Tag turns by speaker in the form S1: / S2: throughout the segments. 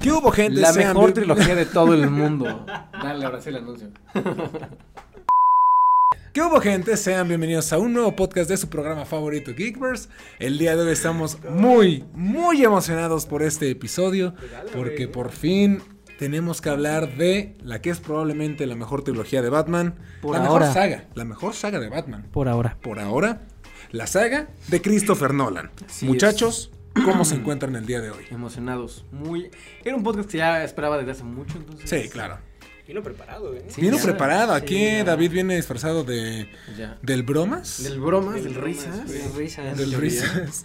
S1: ¿Qué hubo, gente?
S2: La
S1: Sean
S2: mejor
S1: bien-
S2: trilogía de todo el mundo. Dale, ahora sí el anuncio.
S1: ¿Qué hubo, gente? Sean bienvenidos a un nuevo podcast de su programa favorito, Geekverse. El día de hoy estamos muy, muy emocionados por este episodio, porque por fin tenemos que hablar de la que es probablemente la mejor trilogía de Batman.
S3: Por
S1: la
S3: ahora.
S1: mejor saga, la mejor saga de Batman.
S3: Por ahora.
S1: Por ahora, la saga de Christopher Nolan.
S2: Así
S1: Muchachos, ¿cómo se encuentran el día de hoy?
S2: Emocionados. Muy. Era un podcast que ya esperaba desde hace mucho, entonces.
S1: Sí, claro.
S4: Vino preparado, ¿eh?
S2: Sí,
S1: Vino
S2: ya.
S1: preparado. Aquí. David viene disfrazado de...
S2: Ya.
S1: ¿Del bromas?
S2: Del bromas,
S4: Del
S2: del
S4: bromas,
S2: risas.
S4: güey.
S3: risas.
S1: Del risas.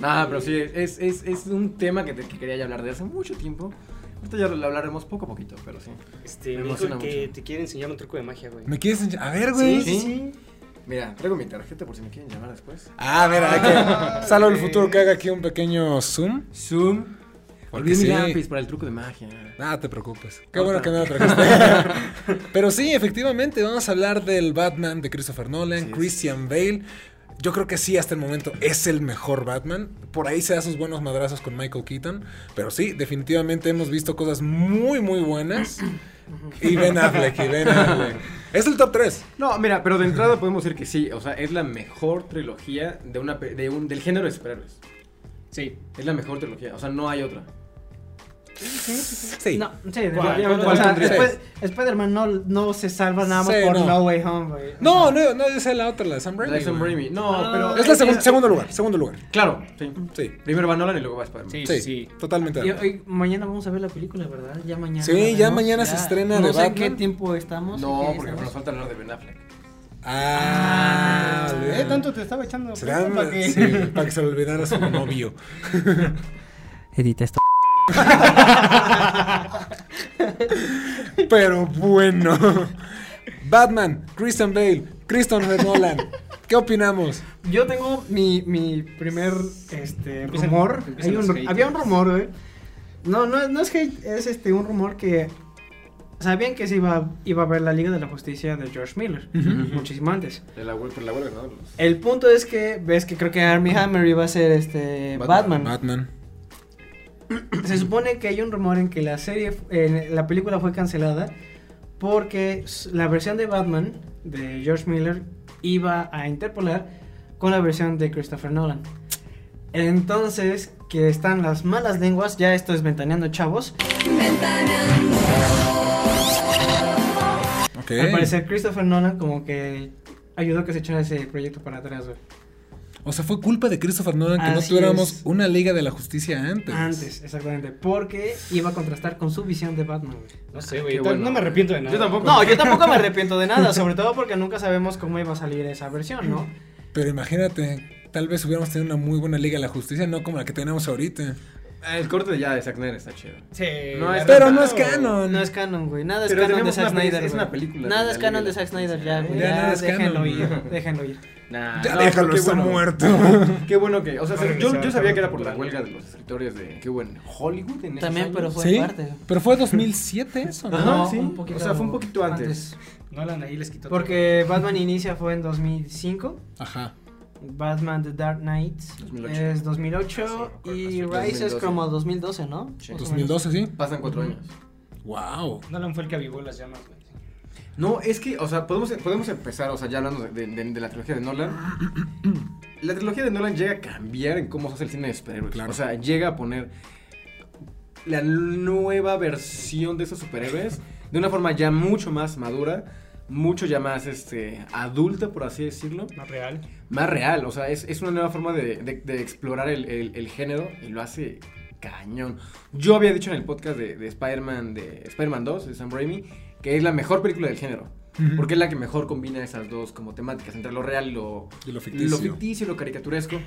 S2: Nah, pero sí, es, es, es un tema que, te- que quería ya hablar de hace mucho tiempo. Ahorita ya lo hablaremos poco a poquito, pero sí.
S4: Este,
S2: Me
S4: me,
S2: emociona
S4: dijo que
S2: mucho.
S4: te quiere enseñar un truco de magia, güey.
S1: ¿Me quieres enseñar? A ver, güey.
S2: Sí,
S4: sí.
S2: Mira, traigo mi tarjeta por si me quieren llamar después.
S1: Ah, a ver, hay que... Salo el futuro que haga aquí un pequeño zoom.
S2: Zoom. Olvidé
S1: sí.
S2: mi lápiz para el truco de magia.
S1: Ah, te preocupes. Qué bueno que no lo trajiste. Pero sí, efectivamente, vamos a hablar del Batman de Christopher Nolan,
S2: Sí,
S1: Christian Bale. Yo creo que sí, hasta el momento es el mejor Batman. Por ahí se da sus buenos madrazos con Michael Keaton. Pero sí, definitivamente hemos visto cosas muy, muy buenas. Y Ben Affleck, y Ben Affleck. Es el top 3.
S2: No, mira, pero de entrada podemos decir que sí, o sea, es la mejor trilogía de una de un, del género de superhéroes.
S4: Sí.
S2: Es la mejor trilogía, o sea, no hay otra.
S1: Sí.
S3: No, sí,
S4: ¿Cuál?
S3: definitivamente.
S2: ¿Cuál
S3: o sea, Spider-Man no, no se salva nada más
S1: Sí,
S3: por
S1: no.
S3: no. Way Home, güey.
S1: No, no, no, esa es la otra, la de Sam Raimi.
S2: La de Sam
S1: güey.
S2: Raimi. No,
S3: Ah.
S2: pero.
S1: Es la segun- segundo lugar, segundo lugar.
S2: Claro, sí.
S1: Sí,
S2: Primero va Nolan y luego va Spider-Man.
S4: Sí,
S1: sí,
S4: sí, sí.
S1: totalmente. de
S3: Y
S1: acuerdo.
S3: hoy, mañana vamos a ver la película, ¿verdad? Ya mañana.
S1: Sí,
S3: la
S1: ya
S3: vemos.
S1: mañana se estrena
S3: no
S1: de
S3: sé en
S1: Batman.
S3: qué tiempo estamos.
S2: No,
S3: ¿qué
S2: porque
S3: estamos?
S2: nos falta hablar de Ben Affleck.
S1: Ah,
S4: Eh, tanto te estaba echando. Que...
S1: sí, para que se le olvidara su novio.
S3: Edita esto.
S1: Pero bueno. Batman, Christian Bale, Christopher Nolan. ¿Qué opinamos?
S3: Yo tengo mi, mi primer este, rumor. Hay un- había un rumor, güey. No, no, no es hate, es este, un rumor que. Sabían que se iba, iba a ver la Liga de la Justicia de George Miller. Muchísimo antes.
S2: De la hue- por la huelga, ¿no? Los-
S3: El punto es que ves que creo que Armie Hammer iba a ser este
S2: Batman.
S3: Batman.
S1: Batman.
S3: Se supone que hay un rumor en que la serie, la película fue cancelada porque la versión de Batman de George Miller iba a interpolar con la versión de Christopher Nolan. Entonces, que están las malas lenguas, ya esto es ventaneando chavos. Al parecer Christopher Nolan como que ayudó a que se echara ese proyecto para atrás, güey.
S1: O sea, fue culpa de Christopher Nolan que no tuviéramos
S3: es.
S1: una Liga de la Justicia antes.
S3: Antes, exactamente. Porque iba a contrastar con su visión de Batman, güey.
S4: No sé, güey.
S2: Bueno.
S4: No me arrepiento de nada.
S2: Yo tampoco.
S3: No, yo tampoco me arrepiento de nada, sobre todo porque nunca sabemos cómo iba a salir esa versión, ¿no?
S1: Pero imagínate, tal vez hubiéramos tenido una muy buena Liga de la Justicia, no como la que tenemos ahorita.
S2: El corte de ya de Zack Snyder está chido.
S4: Sí.
S2: No es-
S1: Pero no es canon.
S3: No es canon, güey. Nada es
S2: Pero
S3: canon de Zack Snyder.
S2: es una película
S3: Nada es canon de Zack Snyder, ya, güey.
S1: Ya nada es
S3: déjenlo
S1: canon.
S3: ir, déjenlo ir.
S2: Nah,
S1: Ya
S2: no,
S1: déjalo,
S2: qué
S1: está
S2: bueno.
S1: muerto.
S2: Qué bueno que. O sea, yo, yo sabía que era por la huelga de los escritores de. Hubo en Hollywood en esos
S3: También,
S2: años.
S3: pero fue
S1: ¿Sí?
S3: parte.
S1: Pero fue 2007 eso, ¿no?
S2: Ajá,
S3: No,
S2: sí.
S3: un poquito
S2: o sea, fue un poquito antes.
S4: Nolan ahí les quitó.
S3: Porque Batman inicia fue en 2005.
S1: Ajá.
S3: Batman The Dark Knight
S2: 2008.
S3: es 2008
S2: Sí,
S3: y Rise es
S2: 2012.
S3: como 2012, ¿no?
S2: Sí.
S3: Más o menos.
S1: 2012, sí.
S2: Pasan cuatro años.
S1: Wow.
S4: Nolan fue el que avivó las llamas, güey.
S2: No, es que, o sea, podemos, podemos empezar, o sea, ya hablando de, de- de la trilogía de Nolan. La trilogía de Nolan llega a cambiar en cómo se hace el cine de superhéroes.
S1: Claro.
S2: O sea, llega a poner la nueva versión de esos superhéroes de una forma ya mucho más madura, mucho ya más este, adulta, por así decirlo.
S4: Más real.
S2: Más real, o sea, es, es una nueva forma de, de- de explorar el, el- el género y lo hace cañón. Yo había dicho en el podcast de, de Spider-Man de Spider-Man 2, de Sam Raimi, que es la mejor película del género. Porque es la que mejor combina esas dos como temáticas, entre lo real y lo,
S1: Y lo ficticio.
S2: lo ficticio y lo caricaturesco.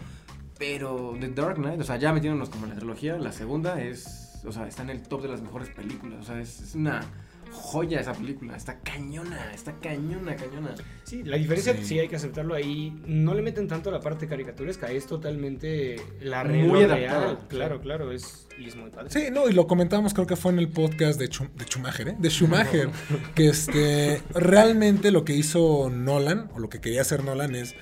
S2: Pero The Dark Knight, o sea, ya metiéndonos como en la trilogía, la segunda es, o sea, está en el top de las mejores películas. O sea, es, es una joya esa película. Está cañona, está cañona, cañona.
S4: Sí, la diferencia
S1: Sí.
S4: sí. hay que aceptarlo ahí. No le meten tanto la parte caricaturesca, es totalmente la
S2: Muy
S4: muy
S2: adaptada,
S4: real.
S2: sí.
S4: Claro, claro, es, y es muy padre.
S1: Sí, no, y lo comentamos, creo que fue en el podcast de, de Schumacher, ¿eh? De Schumacher, que este, realmente lo que hizo Nolan, o lo que quería hacer Nolan es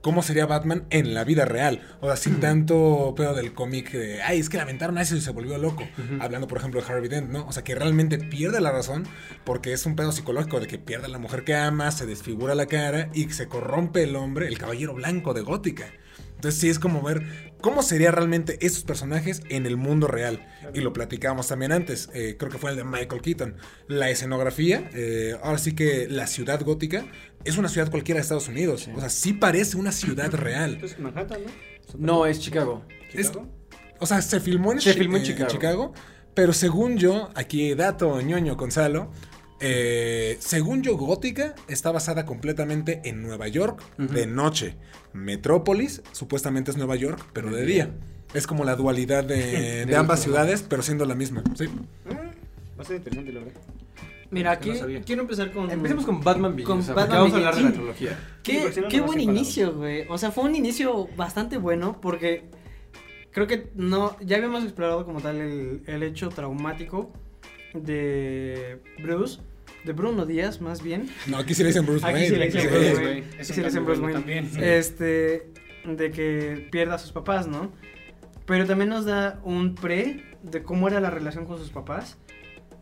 S1: cómo sería Batman en la vida real. O sea, sin tanto pedo del cómic de, ay, es que lamentaron a eso y se volvió loco. Hablando, por ejemplo, de Harvey Dent, ¿no? O sea, que realmente pierde la razón porque es un pedo psicológico de que pierde a la mujer que ama, se desfigura la cara y se corrompe el hombre, el caballero blanco de Gótica. Entonces sí es como ver cómo sería realmente esos personajes en el mundo real. Y lo platicábamos también antes, eh, creo que fue el de Michael Keaton. La escenografía, eh, ahora sí que la ciudad gótica es una ciudad cualquiera de Estados Unidos. O sea, sí parece una ciudad real.
S4: Entonces, Manhattan, ¿no?
S2: No, es Chicago.
S1: Es-
S4: ¿Chicago?
S1: O sea, se filmó en,
S2: Se
S1: Chi-
S2: filmó en
S1: eh,
S2: Chicago.
S1: pero según yo, aquí dato ñoño Gonzalo, eh, según yo, Gótica está basada completamente en Nueva York de noche. Metrópolis supuestamente es Nueva York, pero de día. Es como la dualidad de, de ambas ciudades, pero siendo la misma. Sí.
S4: Va a ser interesante, la verdad.
S3: Mira,
S4: no
S3: aquí quiero empezar con.
S2: Empecemos con Batman Begins.
S3: Con
S2: o sea, porque
S3: Batman
S2: vamos a hablar de la trilogía.
S3: Qué,
S4: Sí,
S3: buen inicio, güey. O sea, fue un inicio bastante bueno porque creo que no. Ya habíamos explorado como tal el, el hecho traumático de Bruce, de Bruno Díaz, más bien.
S1: No, aquí sí le dicen Bruce
S3: Aquí
S1: Wayne.
S3: sí le dicen
S1: Sí.
S3: Bruce Wayne.
S4: un
S3: sí le dicen Bruce Wayne.
S4: también.
S3: Este, de que pierda a sus papás, ¿no? Pero también nos da un pre de cómo era la relación con sus papás.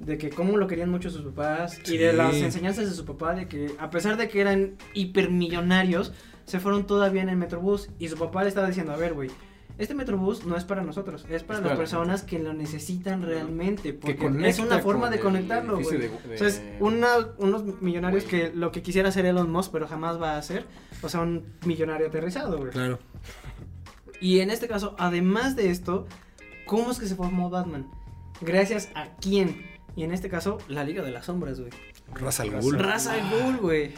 S3: De que cómo lo querían mucho sus papás. Y de las enseñanzas de su papá. De que a pesar de que eran hipermillonarios, se fueron todavía en el Metrobús. Y su papá le estaba diciendo, a ver, güey. Este Metrobús no es para nosotros, es para
S2: Es
S3: las personas que lo necesitan realmente. Porque es una forma de conectarlo, güey.
S2: de-
S3: O sea, es una- unos millonarios que lo que quisiera hacer Elon Musk, pero jamás va a hacer. O sea, un millonario aterrizado, güey.
S1: Claro.
S3: Y en este caso, además de esto, ¿cómo es que se formó Batman? Gracias a quién. Y en este caso, la Liga de las Sombras, güey.
S1: Ra's al Ghul.
S4: al-
S3: Ra's al Ghul, güey.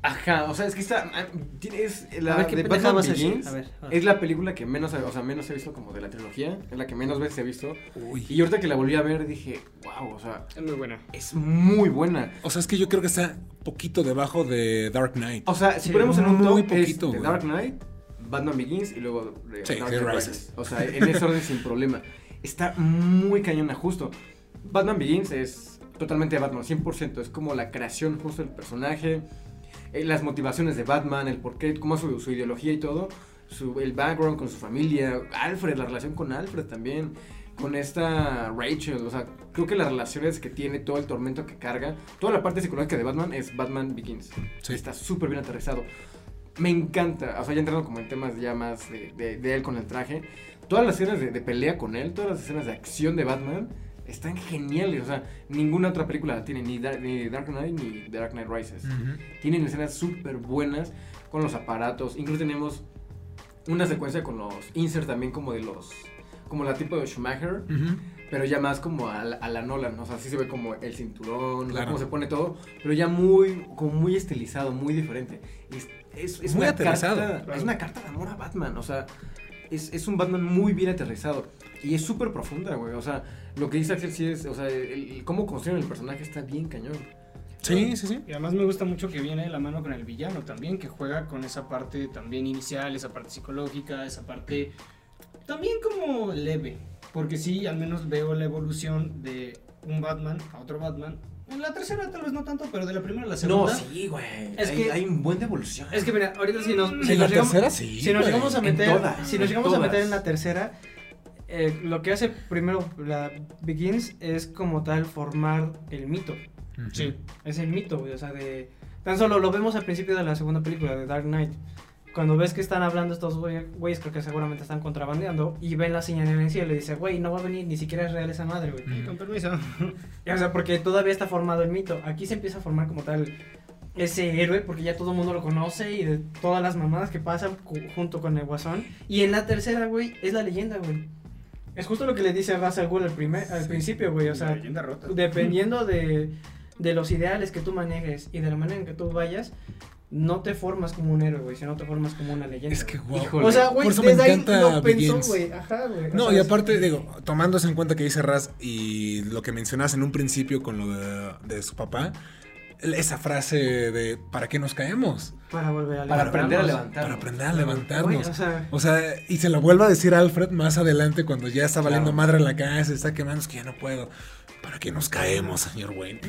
S2: Ajá, o sea, es que está. ah, Es la
S3: A ver, ¿qué
S2: de Batman
S3: a decir?
S2: Begins.
S3: A ver, a ver.
S2: Es la película que menos, o sea, menos he visto como de la trilogía. Es la que menos veces he visto.
S1: Uy.
S2: Y ahorita que la volví a ver dije, wow, o sea,
S4: Es muy buena.
S2: es muy buena.
S1: O sea, es que yo creo que está poquito debajo de Dark Knight.
S2: O sea, si
S3: Sí,
S2: ponemos en un
S1: muy
S2: top
S1: poquito,
S2: The
S1: güey.
S2: Dark Knight, Batman Begins y luego de
S1: Sí,
S2: Dark Knight
S1: Rises.
S2: Rises. O sea, en ese orden sin problema. Está muy cañona justo. Batman Begins es totalmente Batman, 100%. Es como la creación justo del personaje, eh, las motivaciones de Batman, el porqué, cómo su, su ideología y todo, su, el background con su familia, Alfred, la relación con Alfred también, con esta Rachel, o sea, creo que las relaciones que tiene, todo el tormento que carga, toda la parte psicológica de Batman es Batman Begins.
S1: Sí.
S2: Está súper bien aterrizado. Me encanta, o sea, ya entrando como en temas ya más de, de- de él con el traje, todas las escenas de, de pelea con él, todas las escenas de acción de Batman, están geniales, o sea, ninguna otra película la tiene, ni, Dark- ni Dark Knight ni Dark Knight Rises.
S1: Ujú.
S2: Tienen escenas súper buenas con los aparatos. Incluso tenemos una secuencia con los insert también como de los... Como la tipo de Schumacher, pero ya más como a la, a la Nolan. O sea, sí se ve como el cinturón,
S1: Claro.
S2: cómo se pone todo, pero ya muy, como muy estilizado, muy diferente. Es, es, es
S1: Muy
S2: una
S1: aterrizado.
S2: carta- es una carta de amor a Batman, o sea, es, es un Batman muy bien aterrizado. Y es súper profunda, güey. O sea, lo que dice Axel sí es, o sea, el, el- cómo construyen el personaje está bien cañón.
S1: Sí, sí, sí.
S4: Y además me gusta mucho que viene de la mano con el villano también, que juega con esa parte también inicial, esa parte psicológica, esa parte también como leve. Porque sí, al menos veo la evolución de un Batman a otro Batman. En la tercera tal vez no tanto, pero de la primera a la
S2: No,
S4: segunda.
S2: sí, güey.
S3: Es
S2: hay,
S3: que-
S2: hay un buen devolución.
S3: Es que mira, ahorita si nos, si
S1: En
S3: nos
S1: la
S3: llegamos,
S1: tercera sí.
S3: si nos
S1: güey.
S3: llegamos a
S2: en
S3: meter,
S2: todas,
S3: si nos llegamos a
S2: todas.
S3: meter en la tercera, eh, lo que hace primero la Begins es como tal formar el mito.
S4: Sí.
S3: Es el mito, güey, o sea, de... Tan solo lo vemos al principio de la segunda película, de Dark Knight. Cuando ves que están hablando estos güey- güeyes, creo que seguramente están contrabandeando, y ven la señalencia y le dice, güey, no va a venir, ni siquiera es real esa madre, güey.
S1: Ujú.
S4: Con permiso.
S3: Y, O sea, porque todavía está formado el mito. Aquí se empieza a formar como tal ese héroe, porque ya todo el mundo lo conoce y de todas las mamadas que pasan junto con el guasón. Y en la tercera, güey, es la leyenda, güey. Es justo lo que le dice Ra's al primer, al
S1: Sí.
S3: principio, güey. O sea, dependiendo de, de los ideales que tú manejes y de la manera en que tú vayas, no te formas como un héroe, güey, sino te formas como una leyenda.
S1: Es que
S3: güey.
S1: guau.
S2: Híjole.
S3: O sea, güey,
S1: eso me
S3: desde ahí
S1: encanta
S3: lo pensó, güey. Ajá, güey.
S1: No, y aparte, digo, tomándose en cuenta que dice Raz y lo que mencionas en un principio con lo de, de su papá, esa frase de ¿para qué nos caemos?
S3: Para volver a
S2: Para aprender a
S3: levantarnos.
S2: levantarnos.
S1: Para aprender a levantarnos.
S3: o sea,
S1: O sea, y se lo vuelve a decir Alfred más adelante cuando ya está valiendo
S2: Claro.
S1: madre en la casa, se está quemando, es que ya no puedo. ¿Para qué nos caemos, señor Wayne?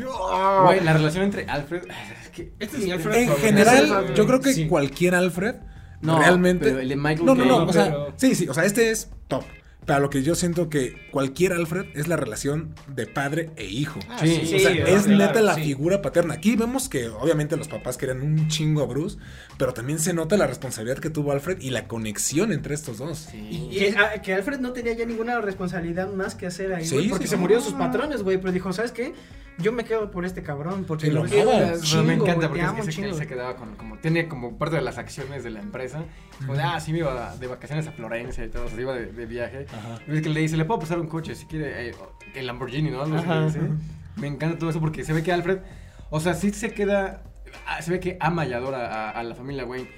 S2: Güey, la relación entre Alfred. Es que.
S4: Este es mi Alfred
S1: En general, yo creo que
S4: Sí.
S1: cualquier Alfred
S2: No,
S1: realmente.
S2: pero el de Michael
S1: no, no, no, o sea,
S4: pero-
S1: sí, sí, o sea, este es top. Pero lo que yo siento que cualquier Alfred es la relación de padre e hijo.
S2: Ah, sí,
S1: o
S2: sí,
S1: sea,
S4: claro,
S1: es
S4: claro,
S1: neta la
S4: sí.
S1: figura paterna. Aquí vemos que obviamente los papás querían un chingo a Bruce, pero también se nota la responsabilidad que tuvo Alfred y la conexión entre estos dos.
S2: Sí.
S3: Y que, ah, que Alfred no tenía ya ninguna responsabilidad más que hacer ahí,
S1: Sí,
S3: güey, porque
S1: sí,
S3: se murieron sus patrones, güey, pero dijo, ¿sabes qué? Yo me quedo por este cabrón, porque
S1: lo
S3: chingo,
S2: me encanta porque
S3: amo
S2: es que se quedaba con, como, tiene como parte de las acciones de la empresa. Como de, ah, sí me iba de vacaciones a Florencia y todo, o sea, iba de, de viaje. Y es que le dice, le puedo pasar un coche si quiere, eh, el Lamborghini, ¿no? Algo así
S3: Ajá.
S2: le dice. Me encanta todo eso porque se ve que Alfred, o sea, sí se queda, ah, se ve que ama y adora a, a la familia Wayne,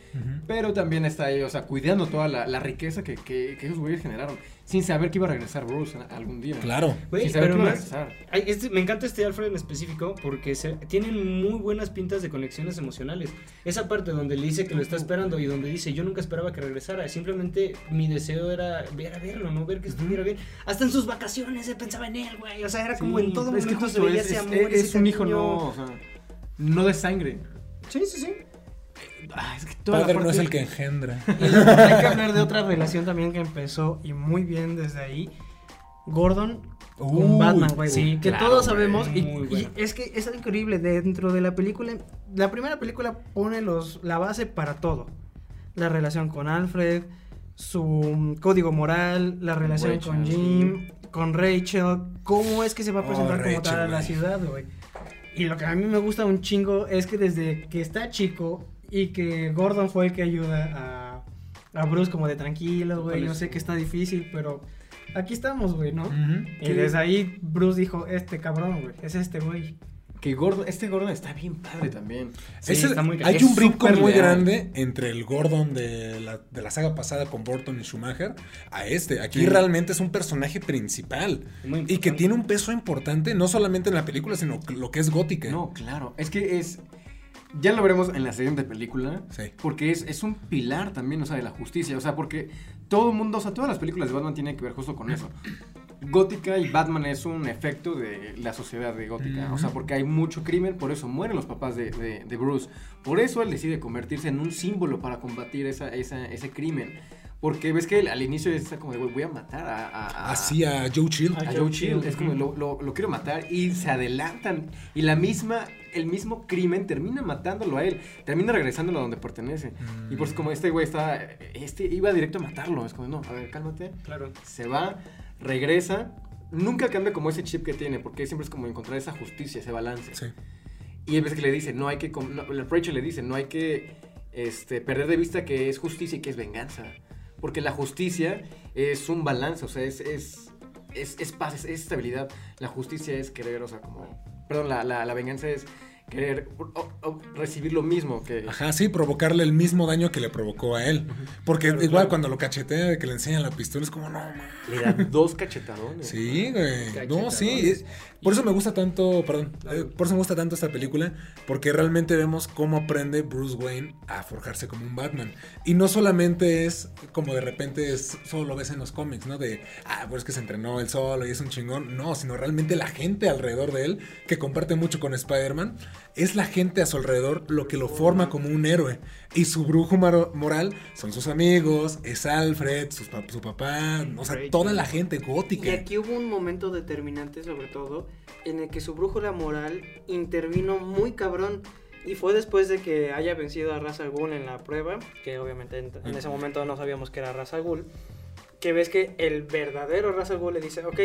S2: pero también está ahí, o sea, cuidando toda la, la riqueza que, que, que esos güeyes generaron, sin saber que iba a regresar Bruce algún día.
S1: Claro.
S4: Güey,
S2: sin saber
S4: pero
S2: que iba a regresar.
S4: Ay, este- me encanta este Alfred en específico porque se, tienen muy buenas pintas de conexiones emocionales. Esa parte donde le dice que lo está esperando y donde dice yo nunca esperaba que regresara, simplemente mi deseo era ver a verlo, no ver que estuviera bien. Hasta en sus vacaciones se pensaba en él, güey. O sea, era como
S2: Sí,
S4: en todo
S2: es que
S4: momento se veía
S2: es,
S4: ese
S2: es-
S4: amor.
S2: es
S4: ese
S2: un hijo no, o sea, no de sangre.
S4: Sí, sí, sí.
S2: Ah, es que
S1: Padre no es el que engendra.
S3: Y hay que hablar de otra relación también que empezó y muy bien desde ahí. Gordon con Batman, güey.
S4: sí,
S3: que
S4: claro,
S3: todos sabemos. Y, es que es increíble. Dentro de la película, la primera película pone los, la base para todo: la relación con Alfred, su código moral, la relación
S2: Rachel,
S3: con Jim, con Rachel. ¿Cómo es que se va a
S1: Oh,
S3: presentar como tal a la ciudad, güey? Y lo que a mí me gusta un chingo es que desde que está chico y que Gordon fue el que ayuda a, a Bruce como de tranquilo, güey, yo sé que está difícil, pero aquí estamos, güey, ¿no? Y desde ahí Bruce dijo, este cabrón, güey, es este güey.
S2: Que Gordon, este Gordon está bien padre también.
S4: Sí,
S1: Ese-
S4: está muy
S1: hay
S2: es
S1: un brinco muy
S2: leal.
S1: grande entre el Gordon de la, de la saga pasada con Burton y Schumacher a este. Aquí
S2: Sí.
S1: realmente es un personaje principal
S4: Muy
S1: y que tiene un peso importante no solamente en la película, sino lo que es gótica.
S2: No, claro. Es que es. Ya lo veremos en la siguiente película.
S1: Sí.
S2: Porque es, es un pilar también, o sea, de la justicia. O sea, porque todo el mundo, o sea, todas las películas de Batman tienen que ver justo con eso. Gótica y Batman es un efecto de la sociedad de Gótica. O sea, porque hay mucho crimen, por eso mueren los papás de, de- de Bruce. Por eso él decide convertirse en un símbolo para combatir esa, esa- ese crimen. Porque ves que él al inicio está como de, "Güey, voy a matar a... a- a-
S1: Así a Joe Chill.
S2: a Joe Chill. Es como lo, lo- lo quiero matar y se adelantan. Y la misma, el mismo crimen termina matándolo a él. Termina regresándolo a donde pertenece. Y por como este güey está, este iba directo a matarlo. Es como, no, a ver, cálmate.
S4: Claro.
S2: Se va, regresa. Nunca cambia como ese chip que tiene, porque siempre es como encontrar esa justicia, ese balance.
S1: Sí.
S2: Y hay veces que le dice, no hay que, no, Rachel le dice, no hay que este, perder de vista que es justicia y que es venganza. Porque la justicia es un balance, o sea, es, es, es, es paz, es, es estabilidad. La justicia es querer, o sea, como, perdón, la, la, la venganza es querer o- o- recibir lo mismo que...
S1: Ajá, sí, provocarle el mismo daño que le provocó a él. Porque
S4: Claro,
S1: igual
S4: claro.
S1: cuando lo cachetea de que le enseñan la pistola es como, no, man.
S2: Le da dos cachetadones.
S1: Sí, güey. No, sí. por eso me gusta tanto, perdón, eh, por eso me gusta tanto esta película, porque realmente vemos cómo aprende Bruce Wayne a forjarse como un Batman. Y no solamente es como de repente es, solo lo ves en los cómics, ¿no? De, ah, pues es que se entrenó él solo y es un chingón. No, sino realmente la gente alrededor de él, que comparte mucho con Spider-Man, es la gente a su alrededor lo que lo forma como un héroe. Y su brujo moral son sus amigos, es Alfred, sus pa- su papá, o sea, toda la gente gótica.
S3: Y aquí hubo un momento determinante, sobre todo, en el que su brújula moral intervino muy cabrón. Y fue después de que haya vencido a Ra's al Ghul en la prueba, que obviamente en, en ese momento no sabíamos que era Ra's al Ghul, que ves que el verdadero Ra's al Ghul le dice, ok,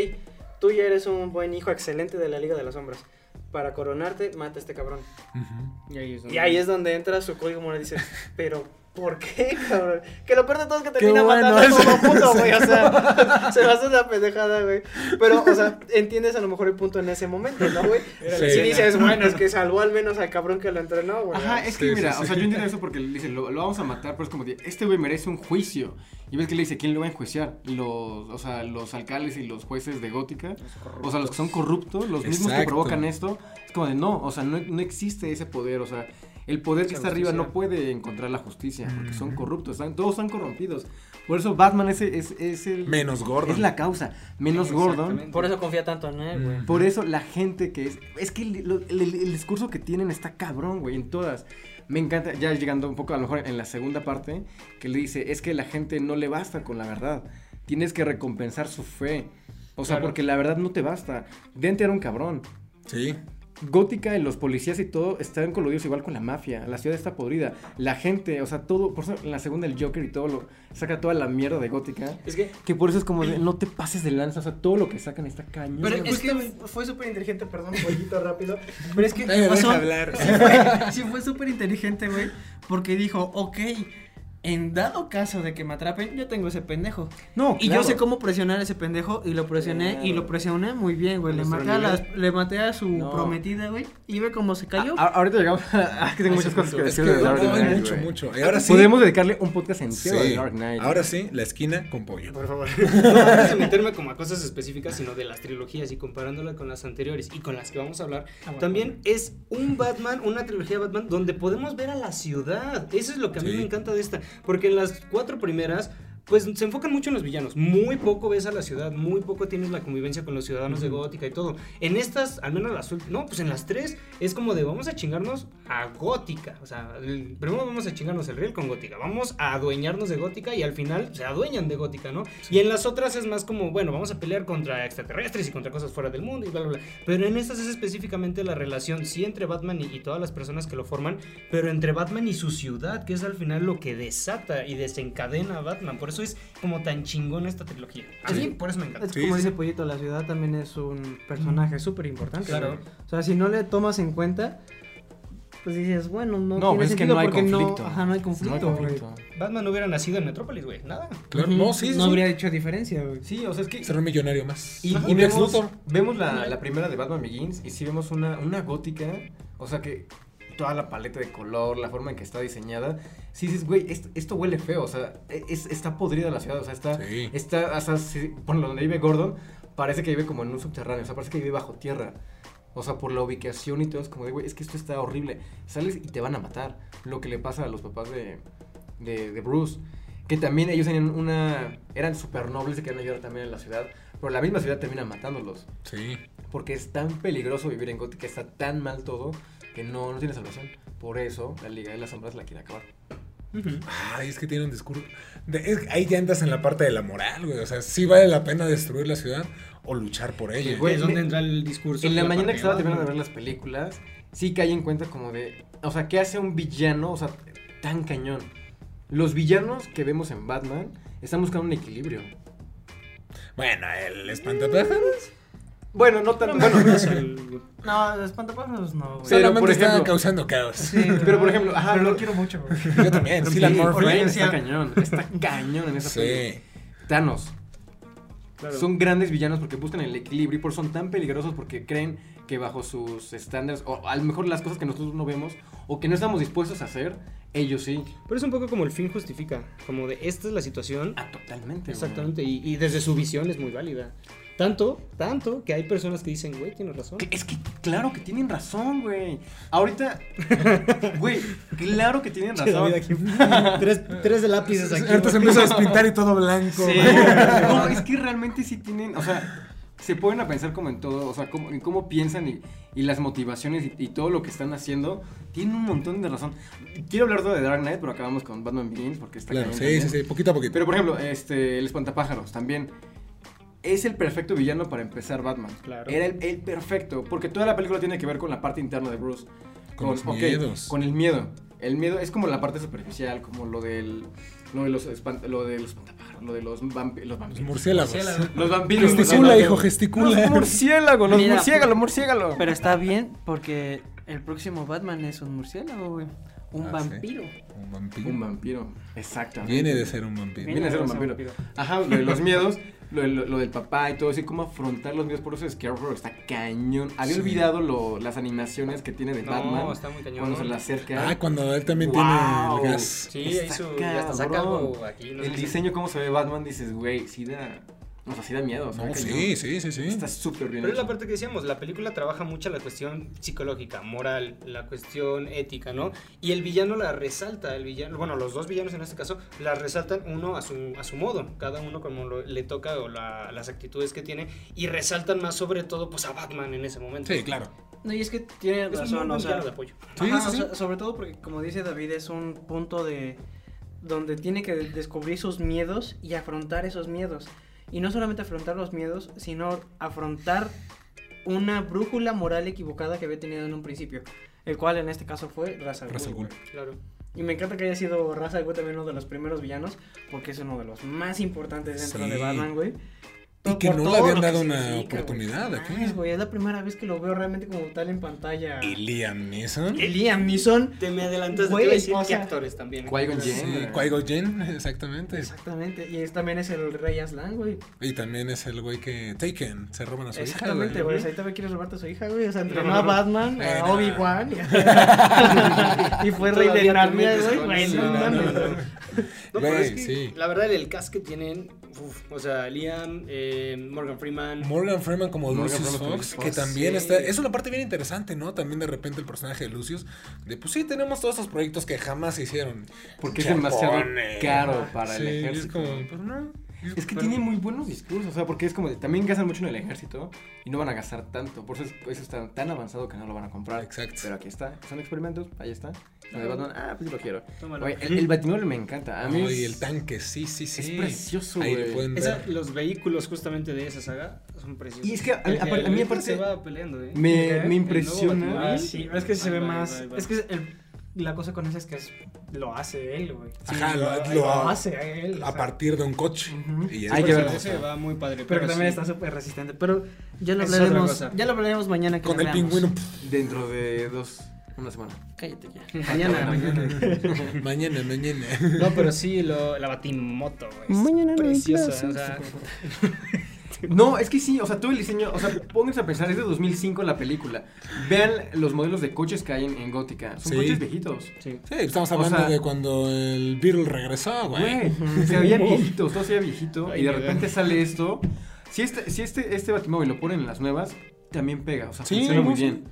S3: tú ya eres un buen hijo excelente de la Liga de las Sombras. Para coronarte, mata a este cabrón.
S1: Ujú.
S4: Y ahí es donde,
S3: Y ahí es donde entra su código moral y dice, pero ¿por qué, cabrón? Que lo peor de todo es que termina
S1: bueno
S3: matando a todo mundo, güey. O sea, se me hace una pendejada, güey. Pero, o sea, entiendes a lo mejor el punto en ese momento, ¿no, güey?
S1: Era
S3: Si
S1: la
S3: dices, bueno, es que salvó al menos al cabrón que lo entrenó, güey.
S2: Ajá, es
S1: Sí,
S2: que
S1: sí,
S2: mira,
S1: sí.
S2: o sea, yo entiendo eso porque le dicen, lo, lo vamos a matar, pero es como de, este güey merece un juicio. Y ves que le dice, ¿quién lo va a enjuiciar? Los, o sea, los alcaldes y los jueces de Gótica. O sea, los que son corruptos, los mismos que provocan esto. Es como de, no, o sea, no, no existe ese poder, o sea, El poder que está arriba no puede encontrar la justicia porque son corruptos, están- todos están corrompidos. Por eso Batman es, es, es el...
S1: Menos Gordon.
S2: Es la causa. Menos Gordon.
S4: Exactamente.
S3: Por eso confía tanto en él, güey.
S2: Por eso la gente que es... Es que el, lo- el- el discurso que tienen está cabrón, güey, en todas. Me encanta, ya llegando un poco a lo mejor en la segunda parte, que le dice, es que la gente no le basta con la verdad. Tienes que recompensar su fe. O sea,
S4: Claro.
S2: porque la verdad no te basta. Dente era un cabrón.
S1: Sí.
S2: Gótica, los policías y todo están coludidos igual con la mafia. La ciudad está podrida. La gente, o sea, todo. Por eso en la segunda el Joker y todo lo. Saca toda la mierda de Gótica.
S4: Es que
S2: Que por eso es como de, no te pases de lanza. O sea, todo lo que sacan está cañón.
S3: Pero es que fue súper inteligente, perdón, pollito rápido. Pero es que pasó-
S1: deja hablar.
S3: Sí fue, sí fue súper inteligente, güey. Porque dijo, ok, en dado caso de que me atrapen, yo tengo ese pendejo.
S2: No,
S3: Y
S2: claro.
S3: yo sé cómo presionar a ese pendejo y lo presioné y lo presioné muy bien, güey. Le maté, a las- le maté a su
S2: No.
S3: prometida, güey. Y ve cómo se cayó.
S2: A- a- ahorita llegamos a. a que tengo
S4: A
S2: muchas cosas que.
S1: Es que
S2: decir de Dark
S1: no, hay
S2: Knight,
S1: mucho,
S2: güey.
S1: mucho. Y ahora sí.
S2: Podemos dedicarle un podcast entero
S1: Sí.
S2: a Dark Knight.
S1: Ahora sí, la esquina con pollo.
S4: Por favor. No antes de meterme como a cosas específicas, sino de las trilogías y comparándola con las anteriores y con las que vamos a hablar,
S3: Ah, bueno.
S4: también es un Batman, una trilogía de Batman donde podemos ver a la ciudad. Eso es lo que a mí
S1: Sí.
S4: me encanta de esta, porque en las cuatro primeras pues se enfocan mucho en los villanos. Muy poco ves a la ciudad, muy poco tienes la convivencia con los ciudadanos de Gótica y todo. En estas, al menos las últimas, no, pues en las tres es como de vamos a chingarnos a Gótica. O sea, el- primero vamos a chingarnos el riel con Gótica, vamos a adueñarnos de Gótica y al final se adueñan de Gótica, ¿no? Y en las otras es más como, bueno, vamos a pelear contra extraterrestres y contra cosas fuera del mundo y bla, bla, bla. Pero en estas es específicamente la relación, sí, entre Batman y, y todas las personas que lo forman, pero entre Batman y su ciudad, que es al final lo que desata y desencadena a Batman. Por eso es como tan chingón esta trilogía. A mí, por eso me encanta.
S3: Es
S1: Sí,
S3: como
S1: sí.
S3: dice Pollito, la ciudad también es un personaje súper importante.
S4: Claro.
S3: O sea, si no le tomas en cuenta, pues dices, bueno, no,
S2: No,
S3: tiene
S2: es que
S3: sentido
S2: no hay
S3: porque
S2: conflicto.
S3: no, ajá, no hay conflicto.
S2: No hay conflicto.
S4: Batman no hubiera nacido en Metrópolis, güey. Nada.
S1: Claro, no, sí, sí.
S3: No
S1: sí.
S3: habría hecho diferencia, güey.
S2: Sí, o sea, es que.
S1: Ser un millonario más.
S2: Y,
S1: Ajá.
S2: y vemos,
S1: Luthor.
S2: vemos la, la primera de Batman Begins y sí vemos una, una gótica, o sea que toda la paleta de color, la forma en que está diseñada, sí dices, güey, esto, esto huele feo, o sea, es, está podrida la ciudad, o sea, está,
S1: Sí.
S2: está, o sea, sí, por donde vive Gordon, parece que vive como en un subterráneo, o sea, parece que vive bajo tierra. O sea, por la ubicación y todo, es como de, güey, es que esto está horrible. Sales y te van a matar. Lo que le pasa a los papás de, de, de Bruce. Que también ellos tenían una... Eran súper nobles y querían ayudar también en la ciudad. Pero la misma ciudad termina matándolos.
S1: Sí.
S2: Porque es tan peligroso vivir en Gótica, está tan mal todo, que no, no tiene salvación. Por eso la Liga de las Sombras la quiere acabar.
S1: Ay, es que tiene un discurso. de- es- ahí ya entras en la parte de la moral, güey. O sea, sí vale la pena destruir la ciudad o luchar por ella.
S2: Sí, güey.
S4: es donde entra el discurso.
S2: En la mañana que estaba terminando de ver las películas, sí caí en cuenta como de... O sea, ¿qué hace un villano? O sea, tan cañón. Los villanos que vemos en Batman están buscando un equilibrio.
S1: Bueno, el espantapájaros.
S2: Bueno, no tan...
S4: No,
S2: Bueno,
S4: no, es el-
S3: No, espantapájaros no, güey.
S1: Solamente
S2: por
S1: está
S2: ejemplo-
S1: causando caos.
S3: Sí,
S2: Pero, por ejemplo, ajá,
S3: pero
S2: lo-
S3: lo quiero mucho, güey.
S1: Yo también.
S2: Sí,
S1: Cillian Murphy.
S2: Está cañón, está cañón en esa.
S1: Sí.
S2: Thanos.
S4: Claro.
S2: Son grandes villanos porque buscan el equilibrio y por eso son tan peligrosos porque creen que bajo sus estándares, o a lo mejor las cosas que nosotros no vemos o que no estamos dispuestos a hacer, ellos sí.
S4: Pero es un poco como el fin justifica. Como de esta es la situación.
S2: Ah, totalmente.
S4: Exactamente. Y, y desde su visión es muy válida. Tanto, tanto que hay personas que dicen, güey, tienes razón.
S2: Es que claro que tienen razón, güey. Ahorita, güey, claro que tienen razón.
S4: tres, tres de lápices aquí.
S1: Ahorita se empieza a despintar y todo blanco.
S2: Sí. No, es que realmente sí tienen, o sea, se pueden a pensar como en todo, o sea, como, en cómo piensan y, y las motivaciones y, y todo lo que están haciendo, tienen un montón de razón. Quiero hablar de Dark Knight, pero acabamos con Batman Begins porque está
S1: Claro, sí, sí, sí. Poquito a poquito.
S2: Pero por ejemplo, este, el espantapájaros también. Es el perfecto villano para empezar Batman.
S4: Claro.
S2: Era el, el perfecto, porque toda la película tiene que ver con la parte interna de Bruce.
S1: Con los
S2: ok,
S1: miedos.
S2: Con el miedo. El miedo es como la parte superficial, como lo del lo de los espant- lo de los lo de los, vampi- los
S1: Los
S2: vampiros.
S1: murciélagos.
S2: Los vampiros.
S1: Gesticula,
S2: los-
S1: hijo, gesticula.
S2: Los murciélagos, los
S3: Mira,
S2: murciélagos, murciélagos.
S3: Pero está bien porque el próximo Batman es un murciélago, güey. Un
S1: Ah, sí.
S3: vampiro.
S1: Un vampiro.
S2: Un vampiro, exactamente.
S1: Viene de ser un vampiro.
S2: Viene a ser un
S3: de
S2: vampiro. Ajá, lo de los miedos, lo, lo- lo del papá y todo así, cómo afrontar los miedos. Por eso Scarecrow está cañón. Había
S1: Sí.
S2: olvidado lo- las animaciones que tiene de Batman.
S4: No, está muy cañón.
S2: Cuando se le acerca.
S1: Ah, cuando él también
S2: Wow.
S1: tiene el gas.
S4: Sí, ahí
S2: Está
S4: su, y hasta saca
S2: cabrón.
S4: algo aquí. no sé
S2: el diseño, cómo se ve Batman, dices, güey, sí da. O sea, sí da miedo. o sea,
S1: No, sí, sí, sí, sí.
S2: Está súper bien.
S4: Pero es la parte que decíamos, la película trabaja mucho la cuestión psicológica, moral, la cuestión ética, ¿no? Y el villano la resalta, el villano, bueno, los dos villanos en este caso, la resaltan uno a su, a su modo, cada uno como lo- le toca o la- las actitudes que tiene, y resaltan más sobre todo pues a Batman en ese momento.
S1: Sí, claro.
S3: No, y es que tiene
S4: Es
S3: razón, o sea,
S4: de apoyo.
S1: Sí,
S3: Ajá,
S1: sí,
S3: o
S1: sí.
S3: sea, sobre todo porque, como dice David, es un punto de donde tiene que descubrir sus miedos y afrontar esos miedos. Y no solamente afrontar los miedos, sino afrontar una brújula moral equivocada que había tenido en un principio. El cual en este caso fue Ra's al Ghul.
S4: Claro.
S3: Y me encanta que haya sido Ra's al Ghul también uno de los primeros villanos, porque es uno de los más importantes dentro
S1: Sí.
S3: de Batman, güey.
S1: Y que no le habían dado una
S3: significa,
S1: oportunidad aquí.
S3: Es la primera vez que lo veo realmente como tal en pantalla.
S1: Y Liam Neeson.
S3: Liam Neeson.
S4: Te me adelantas
S3: Güey,
S4: de te decir
S3: o
S4: actores también.
S2: Qui-Gon Jinn.
S1: Qui-Gon exactamente.
S3: Exactamente, y es, también es el Rey Aslan, güey.
S1: Y también es el güey que Taken, se roban a su
S3: Exactamente,
S1: hija.
S3: güey.
S1: güey.
S3: Ahí también quieres robarte a su hija, güey. O sea, entrenó a Batman,
S1: Eh,
S3: a
S1: no.
S3: Obi-Wan. Y, y fue rey de Narnia, güey. no
S1: No, no,
S3: mames,
S1: no.
S3: güey.
S4: No, pero es que la verdad el cast que tienen, uf, o sea, Liam, eh, Morgan Freeman,
S1: Morgan Freeman como
S2: Morgan
S1: Lucius
S2: Freeman
S1: Fox, que
S2: Fox,
S1: también
S4: sí.
S1: está... Es una parte bien interesante, ¿no? También de repente el personaje de Lucius, de pues sí, tenemos todos estos proyectos que jamás se hicieron.
S2: Porque es demasiado caro para
S1: Sí,
S2: el
S1: es
S2: ejército.
S1: como, pues no.
S2: Es que
S1: Pero-
S2: tiene muy buenos discursos, o sea, porque es como de, también gastan mucho en el ejército y no van a gastar tanto, por eso, es- eso está tan avanzado que no lo van a comprar.
S1: Exacto.
S2: Pero aquí está, son experimentos, ahí está. La de Batman, ah, pues lo quiero. Güey, el, el Batimóvil me encanta, a mí
S1: Ay,
S2: es-
S1: el tanque, sí, sí, sí.
S2: es precioso,
S1: Ahí
S2: güey.
S1: lo pueden ver.
S4: Esa- los vehículos justamente de esa saga son preciosos.
S2: Y es que a-
S4: El
S2: a- a
S4: que
S2: mí aparte-
S4: se va peleando, ¿eh?
S2: me, me impresiona.
S3: Ah, sí, es que se ve más. Es que el- la cosa con eso es que es, lo hace él, güey.
S1: Ajá, lo-
S3: lo,
S1: lo-
S3: hace él. o
S1: a
S3: sea,
S1: partir de un coche.
S3: Ujú.
S1: Y es
S2: Hay que verlo.
S4: Ese va muy padre.
S3: Pero que también
S4: sí.
S3: está súper resistente. Pero ya lo hablaremos. Ya lo hablaremos mañana que
S1: Con el pingüino.
S2: Dentro de dos, una semana.
S3: Cállate ya. Mañana, mañana.
S1: mañana, mañana.
S4: No, pero sí, lo, la batimoto, güey.
S3: Mañana no
S4: Preciosa,
S3: clases.
S4: o sea,
S2: No, es que sí, o sea, todo el diseño, o sea, pónganse a pensar, es de 2005 la película. Vean los modelos de coches que hay en, en Gótica, son
S1: Sí.
S2: coches viejitos.
S4: sí.
S1: Sí, estamos
S2: O
S1: hablando
S2: sea-
S1: de cuando el Beetle regresó, güey.
S2: Güey, se veía viejito, todo se veía viejito
S4: Ay,
S2: y de repente sale esto. Si este, si este, este Batimóvil lo ponen en las nuevas, también pega, o sea,
S1: Sí,
S2: funciona muy
S1: sí.
S2: bien.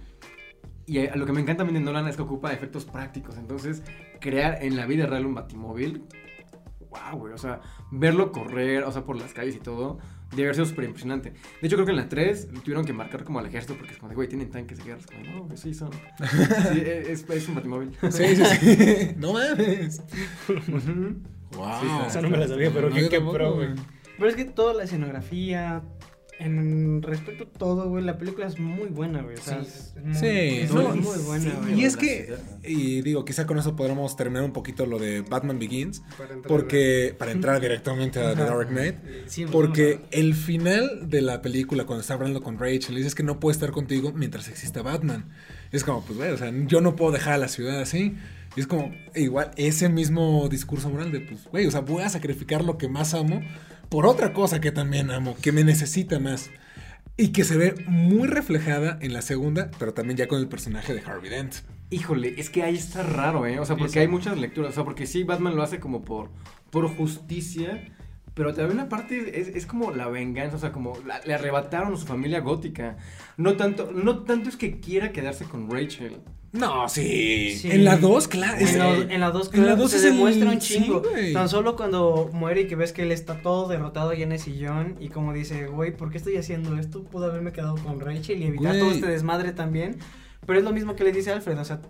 S2: Y a lo que me encanta también de Nolan es que ocupa efectos prácticos, entonces crear en la vida real un Batimóvil, wow, güey, o sea, verlo correr, o sea, por las calles y todo, debe haber sido súper impresionante. De hecho, creo que en la 3 tuvieron que marcar como al ejército porque es como de, güey, tienen tanques de guerra, es como, no, güey, sí son. Sí, es, es un Batimóvil.
S1: Sí, sí, sí. no mames. Wow.
S2: Sí,
S4: no me la sabía, pero
S1: No,
S4: qué- qué pro, güey.
S3: Pero es que toda la escenografía, en respecto a todo, güey, la película es muy buena, güey. O sea,
S4: Sí,
S3: es
S1: Sí,
S3: es
S1: no,
S3: muy buena,
S2: sí,
S3: güey.
S1: Y es que,
S2: ciudad.
S1: y digo, quizá con eso podremos terminar un poquito lo de Batman Begins,
S4: Para entrar
S1: porque para entrar directamente a The. Dark Knight,
S4: Sí,
S1: porque el final de la película cuando está hablando con Rachel dice que no puede estar contigo mientras exista Batman. Es como, pues, güey, o sea, yo no puedo dejar a la ciudad así. Y es como, igual, ese mismo discurso moral de, pues, güey, o sea, voy a sacrificar lo que más amo por otra cosa que también amo, que me necesita más. Y que se ve muy reflejada en la segunda, pero también ya con el personaje de Harvey Dent.
S2: Híjole, es que ahí está raro, ¿eh? O sea, porque hay muchas lecturas. O sea, porque sí, Batman lo hace como por, por justicia. Pero también una parte es, es como la venganza, o sea, como la- le arrebataron a su familia gótica. No tanto, no tanto es que quiera quedarse con Rachel.
S1: No, sí.
S3: Sí.
S1: En la 2, claro.
S3: En la, en la 2
S1: en la dos
S3: se
S1: es el-
S3: demuestra un chingo. Tan solo cuando muere y que ves que él está todo derrotado y en el sillón y como dice, güey, ¿por qué estoy haciendo esto? Pudo haberme quedado con Rachel y evitar todo este desmadre también. Pero es lo mismo que le dice Alfred, o sea,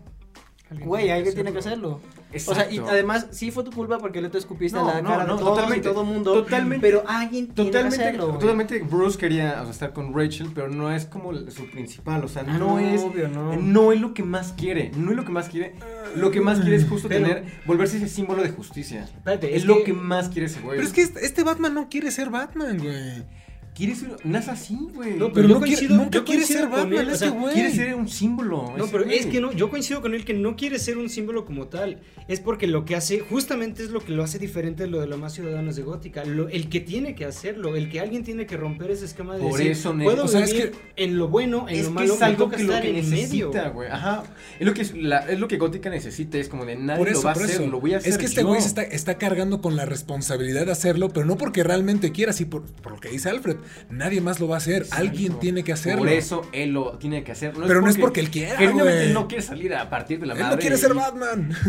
S4: Alguien
S3: güey, alguien tiene que
S4: hacerlo.
S3: O sea, y además sí fue tu culpa porque le te escupiste
S2: No,
S3: a la
S2: no,
S3: cara
S2: no,
S3: de todos
S2: totalmente,
S3: y todo mundo.
S2: totalmente.
S3: Pero alguien tiene
S2: Totalmente,
S3: que hacerlo.
S2: totalmente Bruce quería o sea, estar con Rachel, pero no es como su principal. O sea,
S3: Ah,
S2: no, es.
S3: obvio, no.
S2: No es lo que más quiere. No es lo que más quiere. Lo que más quiere es justo
S4: Pero-
S2: tener. Volverse ese símbolo de justicia.
S4: Espérate,
S2: Es,
S4: es
S2: lo
S4: que-
S2: más quiere ese güey.
S1: Pero es que este, este Batman no quiere ser Batman, güey.
S2: Quiere ser, nace así, güey.
S4: No,
S1: Pero
S4: yo
S1: no quiere-
S4: coincido-
S1: nunca
S4: yo
S1: quiere ser
S4: con
S1: Batman,
S4: él, o sea,
S1: güey.
S2: quiere ser un símbolo.
S4: No, pero
S2: güey.
S4: es que no, yo coincido con él que no quiere ser un símbolo como tal. Es porque lo que hace, justamente es lo que lo hace diferente de lo de los más ciudadanos de Gótica. Lo- el que tiene que hacerlo, el que alguien tiene que romper ese esquema de
S2: Por
S4: decir,
S2: eso,
S4: puedo
S1: o sea, es
S4: vivir en lo bueno, en
S2: es
S4: lo
S2: que
S4: malo,
S2: es
S4: me
S2: algo
S4: toca
S2: que lo
S4: estar
S2: que
S4: en medio.
S2: necesita, güey. Ajá. Es lo que es, la- es lo que Gótica necesita, es como de nadie
S1: Por eso,
S2: lo va a hacer,
S1: eso.
S2: lo voy a hacer
S1: es que este
S2: yo.
S1: güey se está, está cargando con la responsabilidad de hacerlo, pero no porque realmente quiera, sí por, por lo que dice Alfred. Nadie más lo va a hacer. Alguien tiene que hacerlo.
S2: Por eso él lo tiene que hacer.
S1: Pero no es porque él quiera, güey.
S2: no quiere salir a partir de la
S1: Él
S2: madre.
S1: no quiere ser Batman.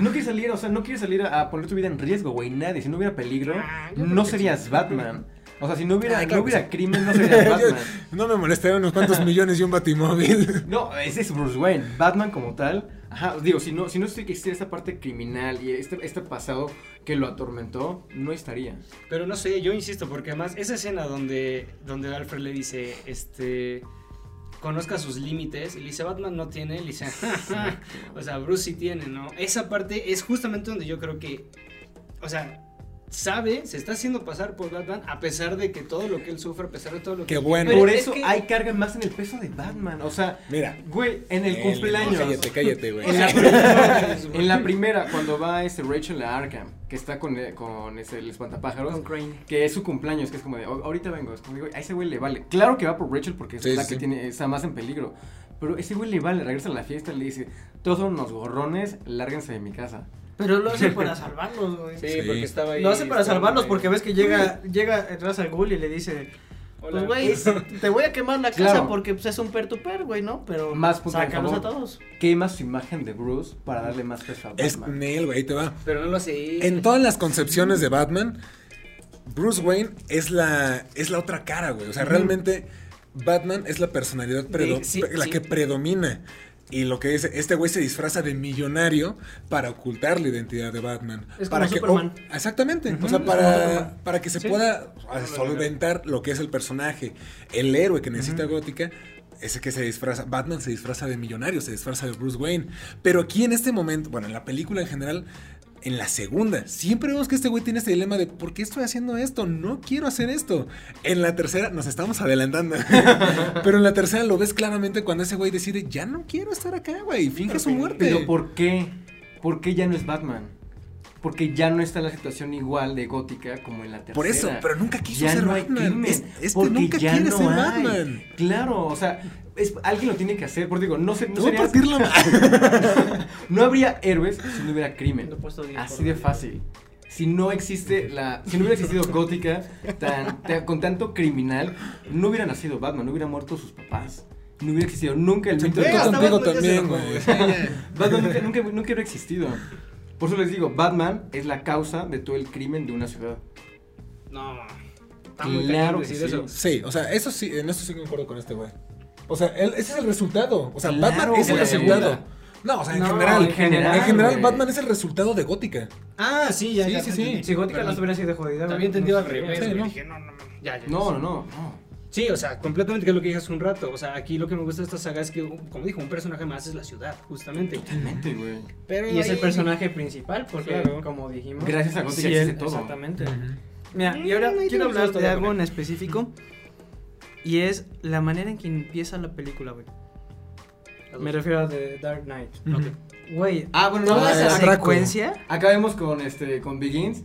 S2: No quiere salir, o sea, no quiere salir a, a poner tu vida en riesgo, güey. Nadie. Si no hubiera peligro,
S4: Ah,
S2: no serías
S4: sí.
S2: Batman. O sea, si no hubiera,
S1: Ah, claro
S2: no hubiera crimen, no serías Batman.
S1: no me molestaría unos cuantos millones y un batimóvil.
S2: No, ese es Bruce Wayne. Batman como tal. Ajá, digo, si no, si no existiera esta parte criminal y este, este pasado que lo atormentó, no estaría.
S4: Pero no sé, yo insisto, porque además esa escena donde, donde Alfred le dice, este, conozca sus límites, y le dice, Batman no tiene, le o sea, Bruce sí tiene, ¿no? Esa parte es justamente donde yo creo que, o sea, sabe, se está haciendo pasar por Batman, a pesar de que todo lo que él sufre, a pesar de todo lo que...
S1: Qué bueno.
S2: Por
S3: es
S2: eso
S3: que-
S2: hay carga más en el peso de Batman. O sea,
S1: Mira.
S2: güey, en el cumpleaños.
S1: Cállate, cállate, güey.
S2: En la, primera, en la primera, cuando va este Rachel a Arkham, que está con, eh, con ese, el espantapájaros,
S3: Con Crane.
S2: que es su cumpleaños, que es como de, "Oh, ahorita vengo, es como digo, a ese güey le vale. Claro que va por Rachel porque es
S1: Sí,
S2: la
S1: sí,
S2: que tiene, está más en peligro. Pero ese güey le vale, regresa a la fiesta y le dice, todos son unos gorrones, lárguense de mi casa.
S3: Pero lo hace para salvarlos, güey.
S4: Sí,
S1: Sí.
S4: porque estaba ahí.
S3: Lo hace para salvarlos
S4: ahí.
S3: porque ves que llega, llega Ra's al Ghul y le dice,
S4: Hola.
S3: pues güey, te voy a quemar la casa
S2: Claro.
S3: porque pues, es un per-to-per, güey, ¿no? Pero
S2: Más
S3: sácalos a todos.
S2: Quema su imagen de Bruce para darle más peso a
S1: Es. Neil, güey, ahí te va.
S4: Pero no lo hace.
S1: En todas las concepciones de Batman, Bruce Wayne es la, es la otra cara, güey. O sea, realmente Batman es la personalidad predo-
S4: De- sí,
S1: la
S4: sí.
S1: que predomina. Y lo que dice, este güey se disfraza de millonario para ocultar la identidad de Batman.
S3: Es
S1: para
S3: como
S1: que,
S3: Superman.
S1: o- exactamente. O sea,
S3: es
S1: para, para que se
S3: Sí.
S1: pueda ah, solventar lo que es el personaje, el héroe que necesita Gótica. Ese que se disfraza, Batman se disfraza de millonario, se disfraza de Bruce Wayne. Pero aquí en este momento, bueno, en la película en general, en la segunda, siempre vemos que este güey tiene este dilema de ¿por qué estoy haciendo esto? No quiero hacer esto. En la tercera, nos estamos adelantando. Pero en la tercera lo ves claramente cuando ese güey decide, ya no quiero estar acá, güey. Finge su muerte.
S2: Pero ¿por qué? ¿Por qué ya no es Batman? Porque ya no está la situación igual de gótica como en la tercera.
S1: Por eso, pero nunca quiso
S2: ya
S1: ser
S2: no hay
S1: Batman.
S2: crimen,
S1: Es- este
S2: porque
S1: nunca
S2: ya
S1: quiere
S2: no
S1: ser
S2: hay.
S1: Batman.
S2: Claro, o sea, es, alguien lo tiene que hacer. Por digo, no, sé, no, sería-
S1: partir la
S2: no habría héroes si no hubiera crimen. Así de fácil. Si no existe la. Si no hubiera existido Gótica tan, tan- con tanto criminal, no hubiera nacido Batman, no hubiera muerto sus papás. No hubiera existido nunca el mito de
S4: Batman se.
S2: Batman nunca, nunca, nunca hubiera existido. Por eso les digo, Batman es la causa de todo el crimen de una ciudad.
S4: No. Está muy
S2: Claro que
S4: decir
S2: sí.
S4: eso.
S1: Sí, o sea, eso sí, en eso sí concuerdo con este güey. O sea, él- ese es el resultado. O sea,
S2: Claro,
S1: Batman es el
S2: güey.
S1: resultado. No, o sea, en
S3: No,
S1: general.
S3: en general,
S1: En general. Batman es el resultado de Gótica.
S4: Ah, sí, ya,
S1: Sí,
S4: ya.
S1: sí, sí.
S3: Si Gótica no hubiera sido jodida.
S4: Te había
S3: güey,
S4: entendido
S3: no
S4: al revés,
S1: Sí. ¿no?
S4: Dije, no, no, no. Ya, ya.
S2: No,
S4: ya.
S2: no, no, no.
S4: Sí, o sea, completamente que es lo que dije hace un rato. O sea, aquí lo que me gusta de esta saga es que, como dijo, un personaje más es la ciudad, justamente.
S2: Totalmente, güey.
S4: Pero
S3: Y es el personaje principal, porque
S4: Claro.
S3: como dijimos.
S2: Gracias a Gótica
S3: sí,
S2: existe todo.
S3: Exactamente. Mira, y ahora quiero hablar de algo en específico. Y es la manera en que empieza la película, güey. Me refiero a The Dark Knight.
S1: Ujú.
S3: Güey,
S2: Ah, bueno, no,
S3: toda esa secuencia.
S2: Acabemos con este con Begins.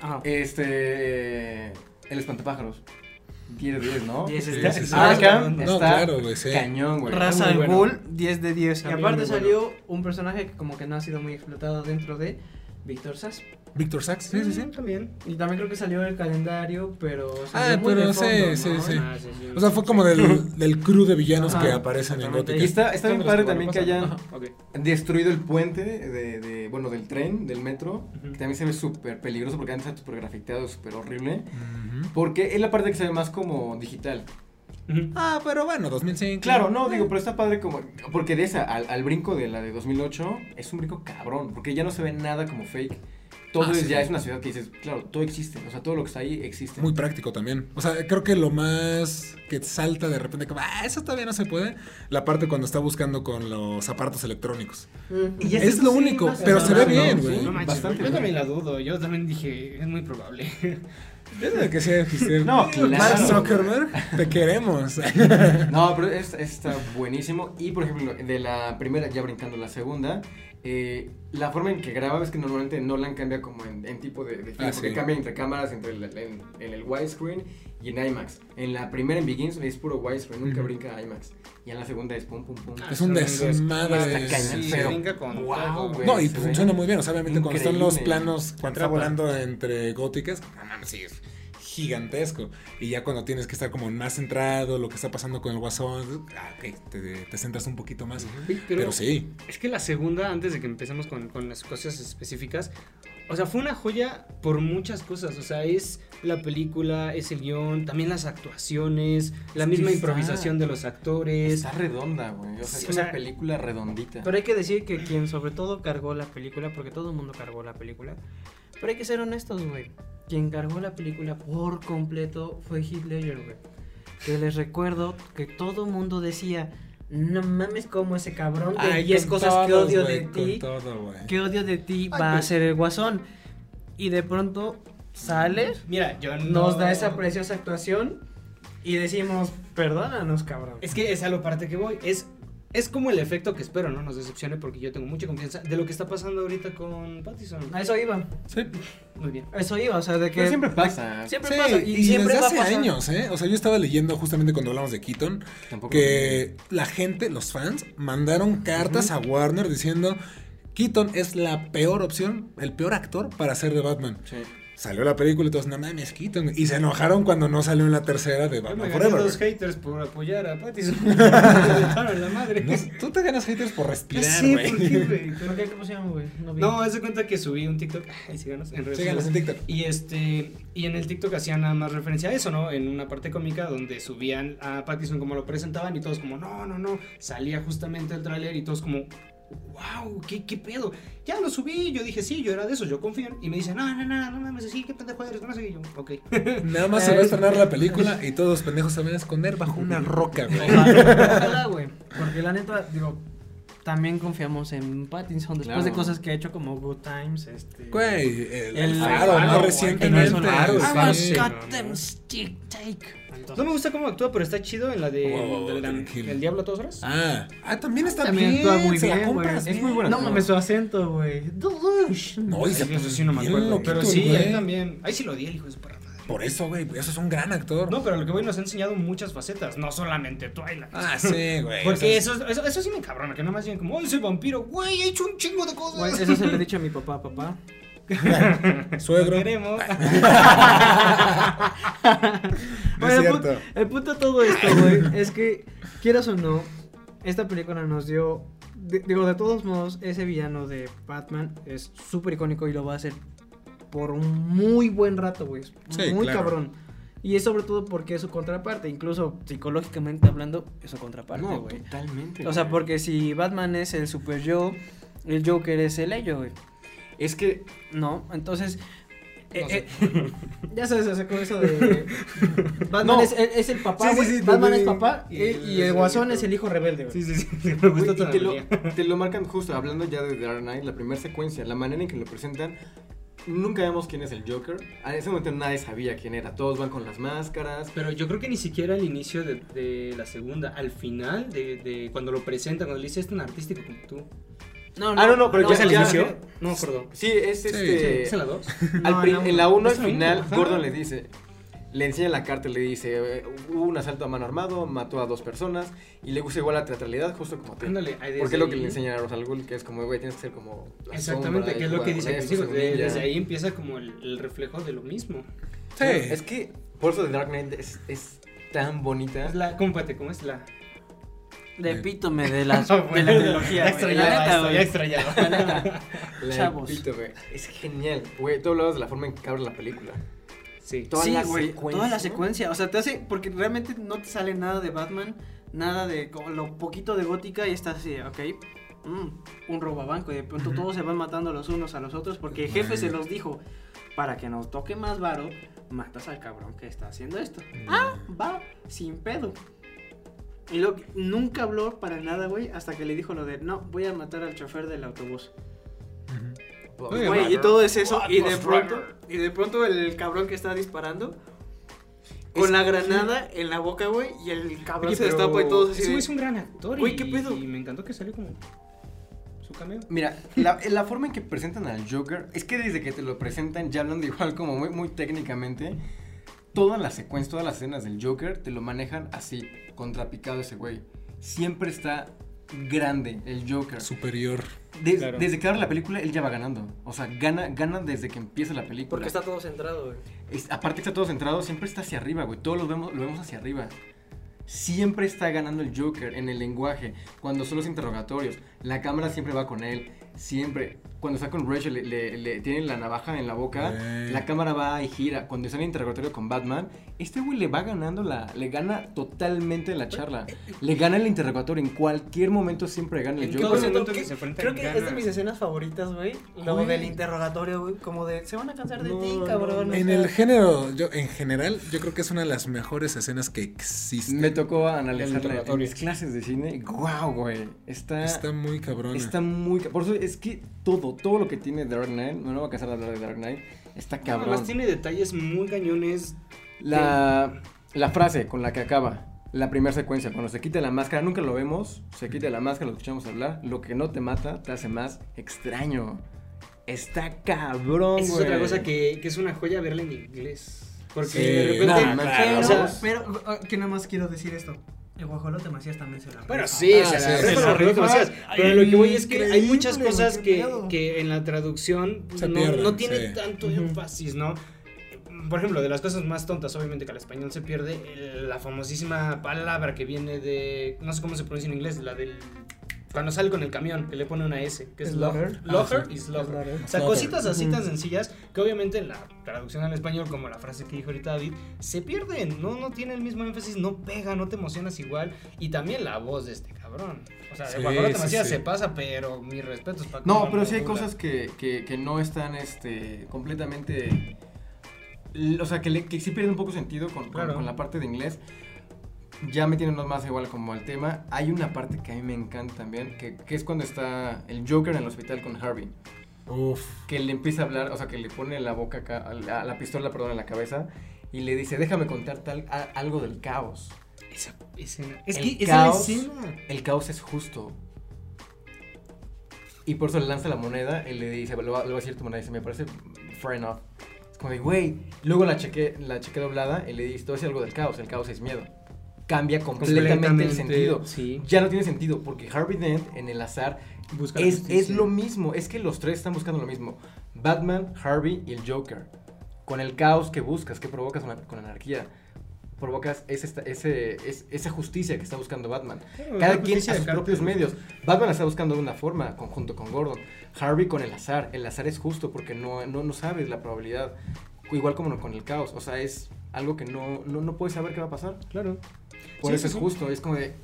S3: Ajá.
S2: Este. El espantapájaros. 10 de 10, ¿no?
S3: Diez de
S1: Sí,
S3: diez.
S1: sí, sí.
S2: Arkham
S1: No,
S2: está
S1: claro, güey, sí.
S2: cañón, güey.
S4: Está muy
S3: al. Ghul, 10 de 10. Y aparte
S4: muy bueno.
S3: salió un personaje que como que no ha sido muy explotado dentro de Víctor Sass.
S1: Víctor Sachs, sí, sí, sí.
S4: Mm, También.
S3: Y también creo que salió el calendario, pero...
S1: Ah, pero sí.
S4: Ah, sí, sí.
S1: O sea, fue como del, del crew de villanos
S3: Ajá,
S1: que aparecen en. Gótica.
S2: Y está, está bien padre también que hayan destruido el puente de, de, bueno, del tren, del metro, que también se ve súper peligroso porque antes está súper grafiteado, súper horrible. Porque es la parte que se ve más como digital.
S1: Ah, pero bueno, 2005.
S2: Claro, no, digo, pero está padre como... Porque de esa al, al brinco de la de 2008 es un brinco cabrón, porque ya no se ve nada como fake. Todo
S1: Ah,
S2: es,
S1: sí.
S2: ya es una ciudad que dices, claro, todo existe, o sea, todo lo que está ahí existe.
S1: Muy práctico también. O sea, creo que lo más que salta de repente, como, ah, eso todavía no se puede, la parte cuando está buscando con los aparatos electrónicos.
S3: Y
S1: Es lo
S2: sí,
S1: único, pero se ve bien,
S2: ¿no?
S1: güey.
S2: Sí,
S4: No
S2: bastante
S4: yo también la dudo. Yo también dije, es muy probable.
S1: Es de que sí existe.
S2: No,
S1: Mark
S2: claro.
S1: Zuckerberg, te queremos.
S2: No, pero es- está buenísimo. Y por ejemplo, de la primera, ya brincando la segunda, eh, la forma en que graba es que normalmente Nolan cambia como en, en tipo de, de film,
S1: Ah,
S2: porque
S1: sí.
S2: cambia entre cámaras, entre el, en, en el widescreen y en IMAX. En la primera, en Begins, es puro widescreen, nunca brinca IMAX. Y en la segunda es pum, pum, pum.
S4: Ah,
S1: Es un desmadre.
S4: Sí,
S2: pero
S4: brinca con
S2: wow,
S4: todo.
S2: güey.
S1: No, y funciona muy bien. O sea, obviamente cuando están los planos, cuando está volando entre góticas, no mames, sí, es gigantesco. Y ya cuando tienes que estar como más centrado, lo que está pasando con el guasón, ah, ok, te, te centras un poquito más. Pero,
S4: Pero,
S1: sí,
S4: es que la segunda, antes de que empecemos con, con las cosas específicas, o sea, fue una joya por muchas cosas. O sea, es la película, es el guion, también las actuaciones, la
S2: Es
S4: misma
S2: está-
S4: improvisación de los actores.
S2: Está redonda, güey. O sea,
S4: Sí,
S2: es
S4: o
S2: una
S4: sea,
S2: película redondita.
S3: Pero hay que decir que quien sobre todo cargó la película, porque todo el mundo cargó la película, pero hay que ser honestos, güey. Quien cargó la película por completo fue Heath Ledger, güey. Que les recuerdo que todo el mundo decía, no mames como ese cabrón de
S1: Ay,
S3: 10
S1: con
S3: cosas que odio de ti,
S1: todo,
S3: que odio de ti
S2: Ay,
S3: va a ser el guasón. Y de pronto sale,
S4: Mira, yo no...
S3: nos da esa preciosa actuación y decimos, perdónanos, cabrón.
S4: Es que es a lo parte que voy. Es, es como el efecto que espero, ¿no? Nos decepcione porque yo tengo mucha confianza de lo que está pasando ahorita con Pattison.
S3: A eso iba,
S1: Sí,
S4: Muy bien.
S3: a eso iba, o sea, de que...
S2: Pero siempre pasa.
S3: Siempre
S1: Sí,
S3: pasa,
S1: y,
S3: y, siempre
S1: desde
S3: va a
S1: hace
S3: pasar.
S1: años, ¿eh? O sea, yo estaba leyendo justamente cuando hablamos de Keaton
S2: Tampoco
S1: que la gente, los fans, mandaron cartas a Warner diciendo Keaton es la peor opción, el peor actor para ser de Batman.
S2: Sí.
S1: Salió la película y todos, no mames, Keaton. Y se enojaron cuando no salió en la tercera de
S4: Yo me
S1: Batman Forever.
S4: dos haters por apoyar a. Me reventaron la madre.
S1: No, tú te ganas haters por respirar,
S4: Sí,
S1: güey.
S4: ¿por qué, güey?
S3: ¿Pero qué, qué pusieron, güey? No, vi.
S4: No, haz de cuenta que subí un TikTok. Ay, síganos en redes
S1: Síganos en
S4: sociales.
S1: TikTok.
S4: Y este y en el TikTok hacían nada más referencia a eso, ¿no? En una parte cómica donde subían a Pattison como lo presentaban y todos como, no, no, no. Salía justamente el tráiler y todos como, wow, ¿qué, ¿qué pedo? Ya lo subí, yo dije, sí, yo era de esos, yo confío. Y me dicen, no, no, no, no mames, sí, qué pendejo eres, no sé. Y yo, ok.
S1: Nada más se va a estrenar la película y todos los pendejos se van a esconder bajo una roca, güey.
S3: Ojalá, güey. Porque la neta, digo, también confiamos en Pattinson después
S2: Claro.
S3: de cosas que ha hecho como Good Times, este...
S1: Güey, el,
S3: El
S1: el faro,
S3: Faro,
S1: recientemente.
S3: el Faro, el
S1: sí.
S4: Faro,
S3: I got them
S4: no.
S3: stick take. Entonces,
S4: No me gusta cómo actúa, pero está chido en la de,
S1: Wow, wow,
S4: de la-
S1: tranquilo.
S4: El Diablo a todas horas.
S1: Ah, ah, también está
S3: También
S1: bien.
S3: actúa muy
S1: se
S3: bien,
S1: compras
S2: Es muy
S1: bien.
S2: buena
S3: No mames su acento, güey.
S1: No, y se
S4: eso sí no me
S1: bien
S4: acuerdo.
S1: loquito
S4: Pero sí, él también. Ahí sí lo di el hijo de su perra.
S1: Por eso, güey, eso es un gran actor.
S4: No, pero lo que voy nos ha enseñado muchas facetas, no solamente Twilight.
S1: Ah, sí, güey.
S4: Porque
S1: o sea,
S4: eso, eso, eso sí me cabrona, que nada más digan como, ¡ay, soy vampiro! Güey, he hecho un chingo de cosas.
S3: Güey, eso se lo he dicho a mi papá, papá.
S1: Suegro.
S4: Lo queremos.
S1: No es
S3: el, punto de todo esto, güey, es que, quieras o no, esta película nos dio. de- digo, de todos modos, ese villano de Batman es súper icónico y lo va a hacer por un muy buen rato, güey.
S1: Sí,
S3: muy
S1: claro.
S3: cabrón. Y es sobre todo porque es su contraparte, incluso psicológicamente hablando, es su contraparte,
S2: No,
S3: güey.
S2: totalmente.
S3: o sea, porque si Batman es el super yo, el Joker es el ello, güey.
S2: Es que
S3: No, entonces. eh,
S4: No sé.
S3: eh, ya sabes, o sea, con eso de. Batman
S2: No.
S3: es, es el papá,
S1: Sí, sí, sí,
S3: Batman es papá y, y el guasón es el hijo rebelde, güey.
S4: Sí, sí, sí. Me gusta
S2: y te lo,
S4: teoría.
S2: te lo marcan justo, hablando ya de Dark Knight, la primera secuencia, la manera en que lo presentan, nunca vemos quién es el Joker. A ese momento nadie sabía quién era, todos van con las máscaras.
S4: Pero yo creo que ni siquiera al inicio de, de la segunda, al final de, de cuando lo presentan, cuando le dice es tan artístico como tú.
S3: No,
S2: Ah, no, no, pero
S4: ¿Es
S2: ya-
S4: el
S2: ya-
S4: inicio? No me acuerdo.
S2: Sí, es este...
S4: ¿Es en la 2?
S2: al
S3: No,
S2: pri-
S3: en la
S2: en la 1 al final. Gordon le dice... Le enseña la carta, le dice, hubo un asalto a mano armado, mató a dos personas y le gusta igual la teatralidad, justo como tú.
S4: Ándale, ahí
S2: Porque es lo que le enseñan a Ra's al Ghul, que es como, güey, tienes que ser como
S4: Exactamente,
S2: sombra,
S4: que es lo que dice. Desde ahí empieza como el, el reflejo de lo mismo.
S1: Sí.
S2: Es que por eso The Dark Knight es, es tan bonita.
S4: Es la, ¿cómo, pate, ¿Cómo es la...?
S3: El epítome de la,
S4: Ah,
S3: de
S4: bueno,
S3: la trilogía,
S4: Ya.
S3: La
S4: extrañaba esto, ya extrañaba.
S3: La neta.
S2: La
S3: Chavos.
S2: epítome. Es genial. Güey, tú hablabas de la forma en que abre la película.
S4: Sí.
S2: Toda
S3: sí,
S2: la
S3: güey,
S2: secuencia.
S3: toda la secuencia. O sea, te hace. Porque realmente no te sale nada de Batman, nada de como lo poquito de gótica y estás así, ok. mm, un robabanco y de pronto todos se van matando los unos a los otros porque el jefe se los dijo. Para que nos toque más varo, matas al cabrón que está haciendo esto. Ah, va, sin pedo. Y luego nunca habló para nada, güey, hasta que le dijo lo de no, voy a matar al chofer del autobús.
S1: Ujú.
S4: Oye,
S3: Güey, y todo es eso, y de pronto, y de pronto el cabrón que está disparando, con la granada en la boca, güey, y el cabrón
S4: Oye,
S3: se destapa y todos así
S4: ese
S3: de-
S4: güey es un gran actor.
S3: Güey, ¿qué pedo?
S4: Y me encantó que salió como su cameo.
S2: Mira, la, la forma en que presentan al Joker es que desde que te lo presentan, ya hablando igual como muy, muy técnicamente, toda la secuencia, todas las escenas del Joker te lo manejan así, contrapicado ese güey. Siempre está grande el Joker.
S1: Superior.
S2: Des-
S4: Claro.
S2: Desde que abre la película, él ya va ganando. O sea, gana, gana desde que empieza la película.
S3: Porque está todo centrado, güey.
S2: Es- aparte que está todo centrado, siempre está hacia arriba, güey. Todos lo vemos, lo vemos hacia arriba. Siempre está ganando el Joker en el lenguaje. Cuando son los interrogatorios, la cámara siempre va con él. Siempre. Cuando está con Rachel, le, le, le tienen la navaja en la boca, la cámara va y gira. Cuando está en el interrogatorio con Batman, este güey le va ganando la. Le gana totalmente la charla. Le gana el interrogatorio. En cualquier momento siempre gana el
S4: En
S2: Joker.
S4: todo
S3: Creo
S4: que
S3: que,
S4: se enfrenta,
S3: creo que
S4: gana.
S3: es de mis escenas favoritas, güey. Lo del interrogatorio, güey. Como de, se van a cansar de
S2: No,
S3: ti, cabrón.
S2: no.
S1: En el género, yo en general, yo creo que es una de las mejores escenas que existen.
S2: Me tocó analizarla en mis clases de cine. ¡Guau, güey! Está.
S1: Está muy cabrón.
S2: Está muy... Por eso es que todo, todo lo que tiene Dark Knight, no me voy a cansar de hablar de Dark Knight, está cabrón.
S4: Además tiene detalles muy cañones.
S2: La, la frase con la que acaba la primera secuencia, cuando se quita la máscara, nunca lo vemos, se quita la máscara, lo escuchamos hablar, lo que no te mata te hace más extraño. Está cabrón,
S4: Esa es otra cosa que, que es una joya verla en inglés. Porque
S1: Sí,
S4: de repente.
S2: nada,
S1: claro.
S3: Pero,
S2: o sea,
S3: pero, ah, que nada más quiero decir esto. El guajolote Macías también se la
S4: Bueno, sí,
S1: Ah,
S4: se
S1: sí,
S4: la
S1: sí, sí.
S4: la rifa demasiadas. Pero lo que voy es que hay muchas cosas que, que en la traducción
S1: Se
S4: no,
S1: pierden,
S4: no tiene
S1: sí.
S4: tanto énfasis, ¿no? Por ejemplo, de las cosas más tontas, obviamente que al español se pierde la famosísima palabra que viene de. No sé cómo se pronuncia en inglés, la del. Cuando sale con el camión, que le pone una S, que es
S1: Ah, sí.
S4: y Slaughter.
S3: Slaughter.
S4: O sea, cositas así tan sencillas que obviamente en la traducción al español, como la frase que dijo ahorita David, se pierden, no, no tiene el mismo énfasis, no pega, no te emocionas igual. Y también la voz de este cabrón. O sea,
S1: Sí,
S4: de
S1: sí,
S4: Macías
S1: sí.
S4: se pasa, pero mis respetos para
S2: No, pero sí hay cosas que, que, que no están este, completamente... O sea, que, le- que sí pierde un poco sentido con, con-
S4: Claro.
S2: con la parte de inglés. Ya metiéndonos más igual como al tema, hay una parte que a mí me encanta también, que, que es cuando está el Joker en el hospital con Harvey.
S1: Uf.
S2: Que le empieza a hablar, o sea, que le pone la boca acá, a la, a la pistola, perdón, en la cabeza, y le dice, déjame contar tal, a- algo del caos.
S4: Esa escena. Es
S2: El
S4: que esa
S2: caos-
S4: escena.
S2: El caos es justo. Y por eso le lanza la moneda y le dice, le va, le va a decir tu moneda y dice, me parece fair enough. Es como de, güey. Luego la chequé, la chequé doblada y le dice, todo es algo del caos, el caos es miedo. Cambia completamente, el sentido.
S4: Sí.
S2: Ya no tiene sentido porque Harvey Dent en el azar
S4: Busca
S2: es, es lo mismo, es que los tres están buscando lo mismo. Batman, Harvey y el Joker. Con el caos que buscas, que provocas una- con anarquía. Provocas ese, esa justicia que está buscando Batman.
S4: Claro,
S2: Cada quien a sus propios medios. Batman la está buscando de una forma, conjunto con Gordon. Harvey con el azar. El azar es justo porque no, no, no sabes la probabilidad. Igual como con el caos. O sea, es algo que no, no, no puedes saber qué va a pasar.
S4: Claro.
S2: Por
S4: Sí,
S2: eso
S4: sí,
S2: es
S4: sí.
S2: justo. Es como de.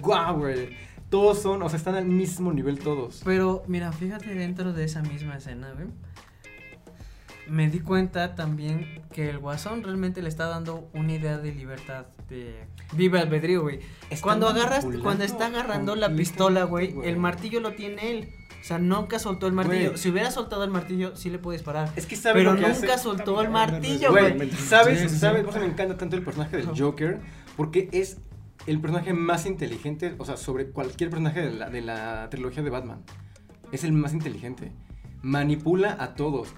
S2: ¡Guau, güey! Todos son, o sea, están al mismo nivel todos.
S3: Pero, mira, fíjate dentro de esa misma escena, güey. Me di cuenta también que el guasón realmente le está dando una idea de libertad, de vive albedrío, güey. Cuando agarras, cuando está agarrando la pistola, güey, el martillo lo tiene él. O sea, nunca soltó el martillo. Si hubiera soltado el martillo, sí le puede disparar.
S2: Es que sabe
S3: Pero
S2: lo que
S3: nunca
S2: hace.
S3: soltó el martillo,
S2: Güey,
S3: güey.
S2: ¿sabes?
S1: Sí, sí, sí.
S2: ¿Sabes? Por eso me encanta tanto el personaje del Joker. Porque es el personaje más inteligente, o sea, sobre cualquier personaje de la, de la trilogía de Batman. Es el más inteligente. Manipula a todos.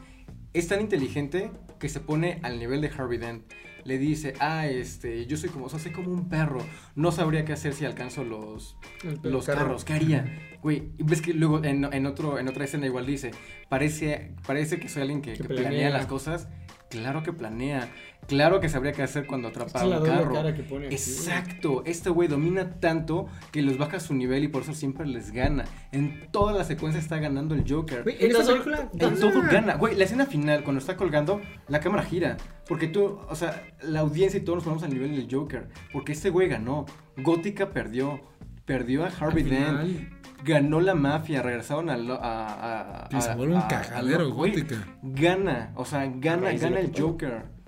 S2: Es tan inteligente que se pone al nivel de Harvey Dent. Le dice, ah, este, yo soy como, o sea, soy como un perro. No sabría qué hacer si alcanzo los, los
S4: carro.
S2: carros. ¿Qué haría? Güey, ves que luego en, en otro, en otra escena igual dice, parece, parece que soy alguien que,
S4: Que
S2: que planea.
S4: planea.
S2: las cosas. Claro que planea. Claro que sabría qué hacer cuando atrapa
S4: es la
S2: un
S4: doble
S2: carro.
S4: cara que pone aquí.
S2: Exacto, este güey domina tanto que los baja a su nivel y por eso siempre les gana. En toda la secuencia está ganando el Joker.
S4: Güey, en película.
S2: En todo gana. Güey, la escena final, cuando está colgando, la cámara gira. Porque tú, o sea, la audiencia y todos nos ponemos al nivel del Joker. Porque este güey ganó. Gótica perdió. Perdió a Harvey Dent. Ganó la mafia. Regresaron a. lo- a, a- a-
S1: gótica.
S2: Gana. O sea, gana, gana el. Joker.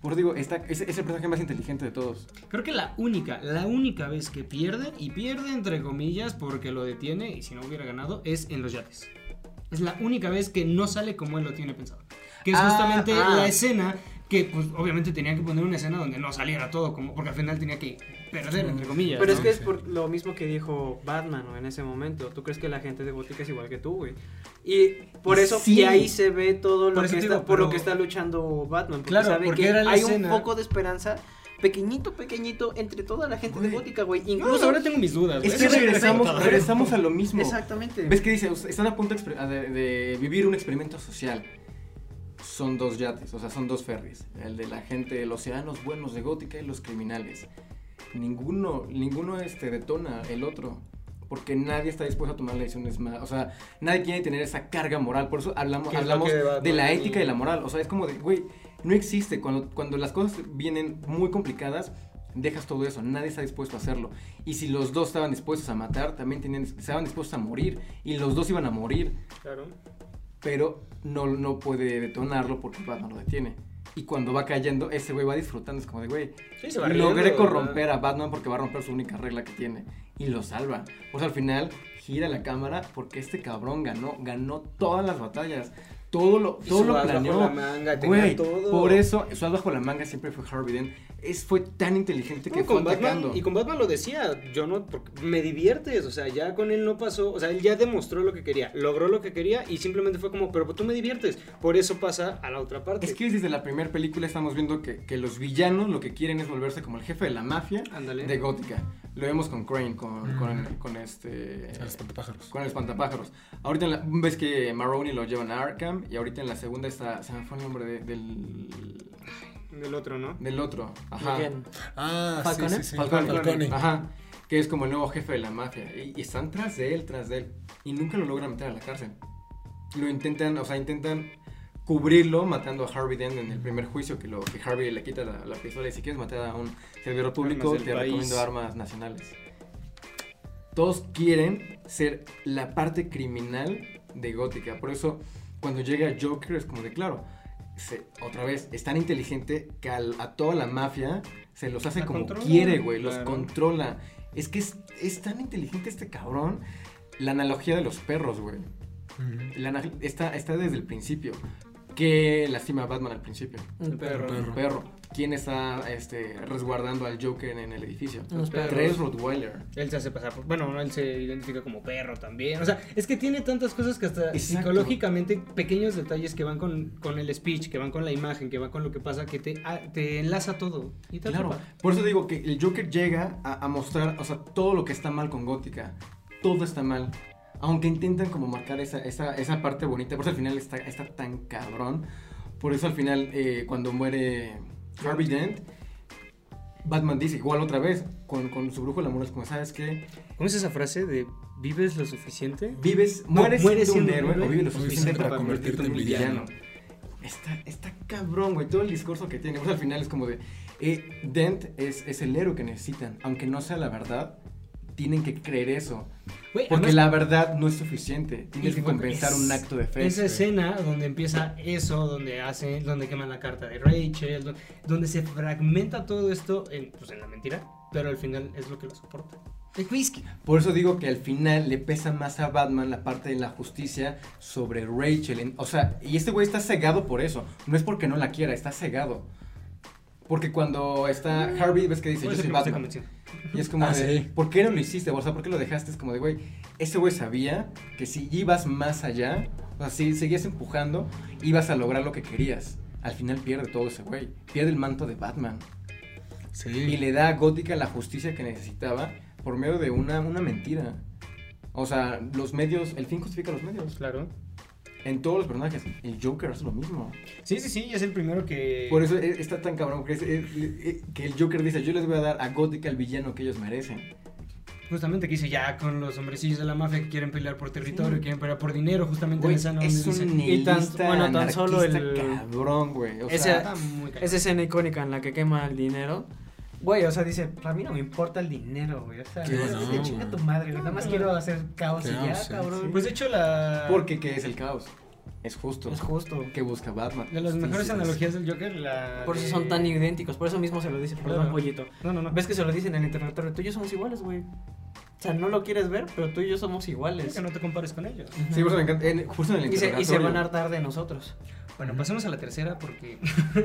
S2: Por eso digo, está, es, es el personaje más inteligente de todos.
S4: Creo que la única, la única vez que pierde, y pierde entre comillas porque lo detiene, y si no hubiera ganado, es en los yates. Es la única vez que no sale como él lo tiene pensado. Que es
S2: Ah,
S4: justamente
S2: ah.
S4: la escena que, pues, obviamente tenía que poner una escena donde no saliera todo, como, porque al final tenía que perder, entre comillas.
S3: Pero es
S4: ¿no?
S3: que es
S1: Sí.
S3: por lo mismo que dijo Batman ¿no? en ese momento. ¿Tú crees que la gente de Gótica es igual que tú, güey? Y por eso
S2: Sí.
S3: y ahí se ve todo lo
S4: Por
S3: que está,
S4: digo,
S3: por lo
S4: pero-
S3: que está luchando Batman. Porque
S4: Claro,
S3: sabe
S4: porque
S3: que
S4: era la
S3: hay
S4: escena-
S3: un poco de esperanza pequeñito, pequeñito entre toda la gente de
S2: Güey.
S3: Gótica, güey.
S4: No,
S3: Incluso
S4: ahora tengo mis dudas.
S2: Es que regresamos, regresamos a lo mismo.
S3: Exactamente.
S2: ¿Ves que dice? Están a punto de de, de vivir un experimento social. Son dos yates, o sea, son dos ferries. El de la gente, los ciudadanos buenos de Gótica y los criminales. Ninguno, ninguno este, detona el otro. Porque nadie está dispuesto a tomar decisiones más. O sea, nadie quiere tener esa carga moral. Por eso hablamos, hablamos de la ética y la moral. O sea, es como de, güey, no existe. Cuando, cuando las cosas vienen muy complicadas, dejas todo eso. Nadie está dispuesto a hacerlo. Y si los dos estaban dispuestos a matar, también tenían, estaban dispuestos a morir. Y los dos iban a morir.
S4: Claro.
S2: Pero no, no puede detonarlo porque Batman lo detiene. Y cuando va cayendo, ese güey va disfrutando. Es como de, güey,
S4: Sí, se va
S2: logré corromper
S4: ¿verdad?
S2: a Batman porque va a romper su única regla que tiene. Y lo salva. Pues al final gira la cámara porque este cabrón ganó, ganó todas las batallas. Todo lo, todo lo
S4: as bajo
S2: planeó.
S4: la manga, tenía
S2: Güey,
S4: todo.
S2: por eso, su as bajo la manga siempre fue Harvey Dent. Es, fue tan inteligente que fue
S4: con Batman,
S2: atacando.
S4: y con Batman lo decía, yo no, porque me diviertes, o sea, ya con él no pasó, o sea, él ya demostró lo que quería, logró lo que quería y simplemente fue como, pero tú me diviertes, por eso pasa a la otra parte.
S2: Es que desde la primera película estamos viendo que, que los villanos lo que quieren es volverse como el jefe de la mafia de Gótica. Lo vemos con Crane, con,
S1: Mm.
S2: con, con este...
S1: Los espantapájaros.
S2: Con el espantapájaros. Ahorita en la- ves que Maroni lo llevan a Arkham y ahorita en la segunda está... Se me fue el nombre de- del...
S4: Del otro, ¿no?
S2: Del otro. Ajá.
S1: Ah,
S3: Falcone.
S1: sí, sí, sí.
S2: Falcone.
S1: Falcone.
S2: Ajá. Que es como el nuevo jefe de la mafia. Y, y están tras de él, tras de él. Y nunca lo logran meter a la cárcel. Lo intentan, o sea, intentan cubrirlo matando a Harvey Dent en el primer juicio que, lo, que Harvey le quita la, la pistola y si quieres matar a un servidor público te
S4: país.
S2: recomiendo armas nacionales. Todos quieren ser la parte criminal de Gótica. Por eso cuando llega Joker es como de claro. se- otra vez, es tan inteligente que al- a toda la mafia se los hace
S4: La
S2: como
S4: controla,
S2: quiere, güey. Los controla. Es que es, es tan inteligente este cabrón. La analogía de los perros, güey. Está, está desde el principio. ¿Qué lastima a Batman al principio?
S3: Un perro.
S1: perro.
S2: Un perro. ¿Quién está este, resguardando al Joker en el edificio?
S3: Perros.
S2: Tres Rottweiler.
S4: Él se hace pasar por, bueno, no, él se identifica como perro también, o sea, es que tiene tantas cosas que hasta
S2: Exacto.
S4: psicológicamente, pequeños detalles que van con, con el speech, que van con la imagen, que van con lo que pasa, que te, ah, te enlaza todo. Y te
S2: Claro,
S4: atrapa.
S2: por eso digo que el Joker llega a, a mostrar, o sea, todo lo que está mal con Gótica. Todo está mal. Aunque intentan como marcar esa, esa, esa parte bonita, por eso al final está, está tan cabrón. Por eso al final, eh, cuando muere Harvey Dent, Batman dice, igual otra vez, con, con su brujo el amor es como, ¿sabes qué?
S4: ¿Cómo es esa frase de vives lo suficiente?
S2: Vives,
S4: No,
S2: mueres,
S4: mueres
S2: siendo un héroe o vives lo suficiente para
S1: para
S2: convertirte en
S1: en
S2: villano. Está, está cabrón, güey, todo el discurso que tiene. Pues al final es como de, eh, Dent es, es el héroe que necesitan, aunque no sea la verdad, tienen que creer eso.
S4: Güey,
S2: Porque
S4: además-
S2: la verdad no es suficiente, tienes que compensar
S4: es-
S2: un acto de fe.
S4: Esa escena donde empieza eso, donde hace, donde queman la carta de Rachel, do- donde se fragmenta todo esto en, pues, en la mentira, pero al final es lo que lo soporta.
S2: Por eso digo que al final le pesa más a Batman la parte de la justicia sobre Rachel. O sea, y este güey está cegado por eso. No es porque no la quiera, está cegado. Porque cuando está Harvey, ves que dice, yo soy Batman. Y es como
S1: Ah,
S2: de,
S1: sí.
S2: ¿por qué no lo hiciste? O sea, ¿por qué lo dejaste? Es como de, güey, ese güey sabía que si ibas más allá, o sea, si seguías empujando, ibas a lograr lo que querías. Al final pierde todo ese güey. Pierde el manto de Batman.
S1: Sí.
S2: Y le da a Gótica la justicia que necesitaba por medio de una, una mentira. O sea, los medios, el fin justifica los medios.
S4: Claro.
S2: En todos los personajes. El Joker hace lo mismo.
S4: Sí, sí, sí, es el primero que...
S2: Por eso e- está tan cabrón que, es- es- es- que el Joker dice, yo les voy a dar a Gótica el villano que ellos merecen.
S4: Justamente que dice ya con los hombrecillos de la mafia que quieren pelear por territorio,
S2: Sí.
S4: quieren pelear por dinero, justamente
S2: Güey,
S4: en esa
S2: es
S4: donde
S2: un
S3: Y tan- bueno, tan solo el-
S2: cabrón, güey. O sea,
S4: cagado.
S3: Esa escena icónica en la que quema el dinero. Güey, o sea, dice, a mí no me importa el dinero, güey. O sea,
S1: no,
S3: chinga tu madre, güey. Nada más quiero hacer caos y ya,
S1: sí,
S3: cabrón.
S4: Pues de hecho la...
S2: porque ¿qué es el caos? Es justo.
S3: es justo.
S2: que busca Batman.
S4: De las mejores analogías del Joker, la...
S3: Por eso
S4: de-
S3: son tan idénticos, por eso mismo se lo dice, perdón,
S4: Claro.
S3: pollito.
S4: No, no, no.
S3: ¿Ves que se lo dicen en el interrogatorio? Tú y yo somos iguales, güey. O sea, no lo quieres ver, pero tú y yo somos iguales.
S4: Que no te compares con ellos.
S2: Sí, por eso me encanta. en- justo en el
S3: Y se, y se van a hartar de nosotros.
S4: Bueno, pasemos a la tercera porque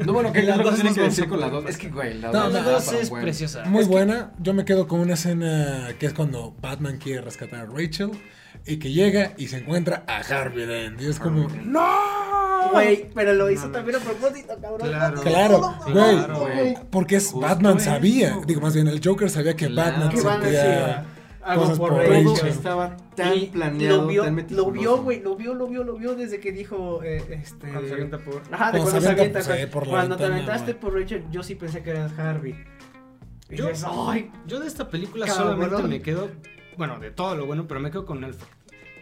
S2: No, bueno, que
S4: las dos nos
S2: que
S4: vamos
S2: decir
S4: a
S2: con las dos. Es que, güey, la
S1: No,
S2: dos
S1: la
S4: dos es
S2: buen-
S4: preciosa.
S1: Muy
S4: Es que-
S1: buena. Yo me quedo con una escena que es cuando Batman quiere rescatar a Rachel y que llega y se encuentra a Harvey Dent. Y es como. ¡No!
S3: Güey, pero lo hizo
S4: No,
S3: también a propósito, cabrón.
S4: Claro.
S1: Claro, güey.
S4: claro,
S2: güey.
S1: Porque es
S2: Justo
S1: Batman sabía, digo más bien el Joker sabía que
S2: Claro.
S1: Batman sentía cosas
S3: por Rachel.
S2: estaba tan
S3: Y
S2: planeado,
S3: lo vio,
S2: tan
S3: lo vio, güey, lo vio, lo vio, lo vio desde que dijo, eh, este...
S4: cuando se avienta por...
S3: Ajá, de
S1: Cuando se
S3: se
S1: avienta,
S3: cuando-
S1: por
S3: cuando te aventaste por Rachel, yo sí pensé que eras Harvey. Y
S4: Yo-
S3: dices, ay,
S4: Yo de esta película
S3: Cabrón.
S4: solamente me quedo, bueno, de todo lo bueno, pero me quedo con Alfred.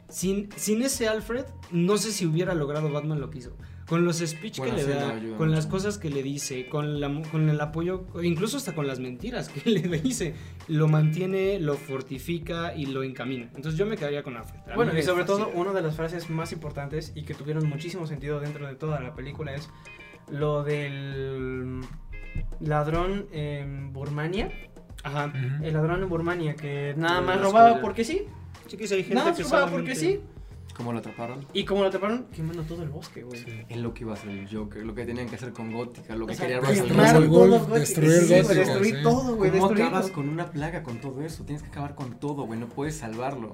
S4: Sin, sin ese Alfred, no sé si hubiera logrado Batman lo que hizo. Con los speech
S2: Bueno,
S4: que le
S2: sí,
S4: da,
S2: ayuda
S4: con las
S2: mucho.
S4: cosas que le dice, con, la, con el apoyo, incluso hasta con las mentiras que le dice, lo mantiene, lo fortifica y lo encamina. Entonces yo me quedaría con Alfred. A
S3: Bueno, y sobre todo, una de las frases más importantes y que tuvieron muchísimo sentido dentro de toda la película es lo del ladrón en Burmania.
S4: Ajá.
S3: El ladrón en Burmania que nada más robaba
S2: escuela.
S3: porque sí.
S4: Sí que hay gente
S3: Nada más
S4: que
S3: robaba
S4: solamente-
S3: porque sí.
S2: ¿Cómo lo atraparon?
S3: Y como lo atraparon, quemando todo el bosque, güey.
S2: En lo que iba a hacer el Joker, lo que tenían que hacer con Gótica, lo que
S3: O sea,
S2: quería
S1: Destruir
S2: Russell.
S1: Wolf,
S3: todo,
S1: destruir
S3: Sí,
S1: Gótica,
S3: destruir
S1: sí.
S3: todo, güey.
S2: ¿Cómo
S3: destruir
S2: acabas
S3: todo.
S2: con una plaga con todo eso? Tienes que acabar con todo, güey, no puedes salvarlo.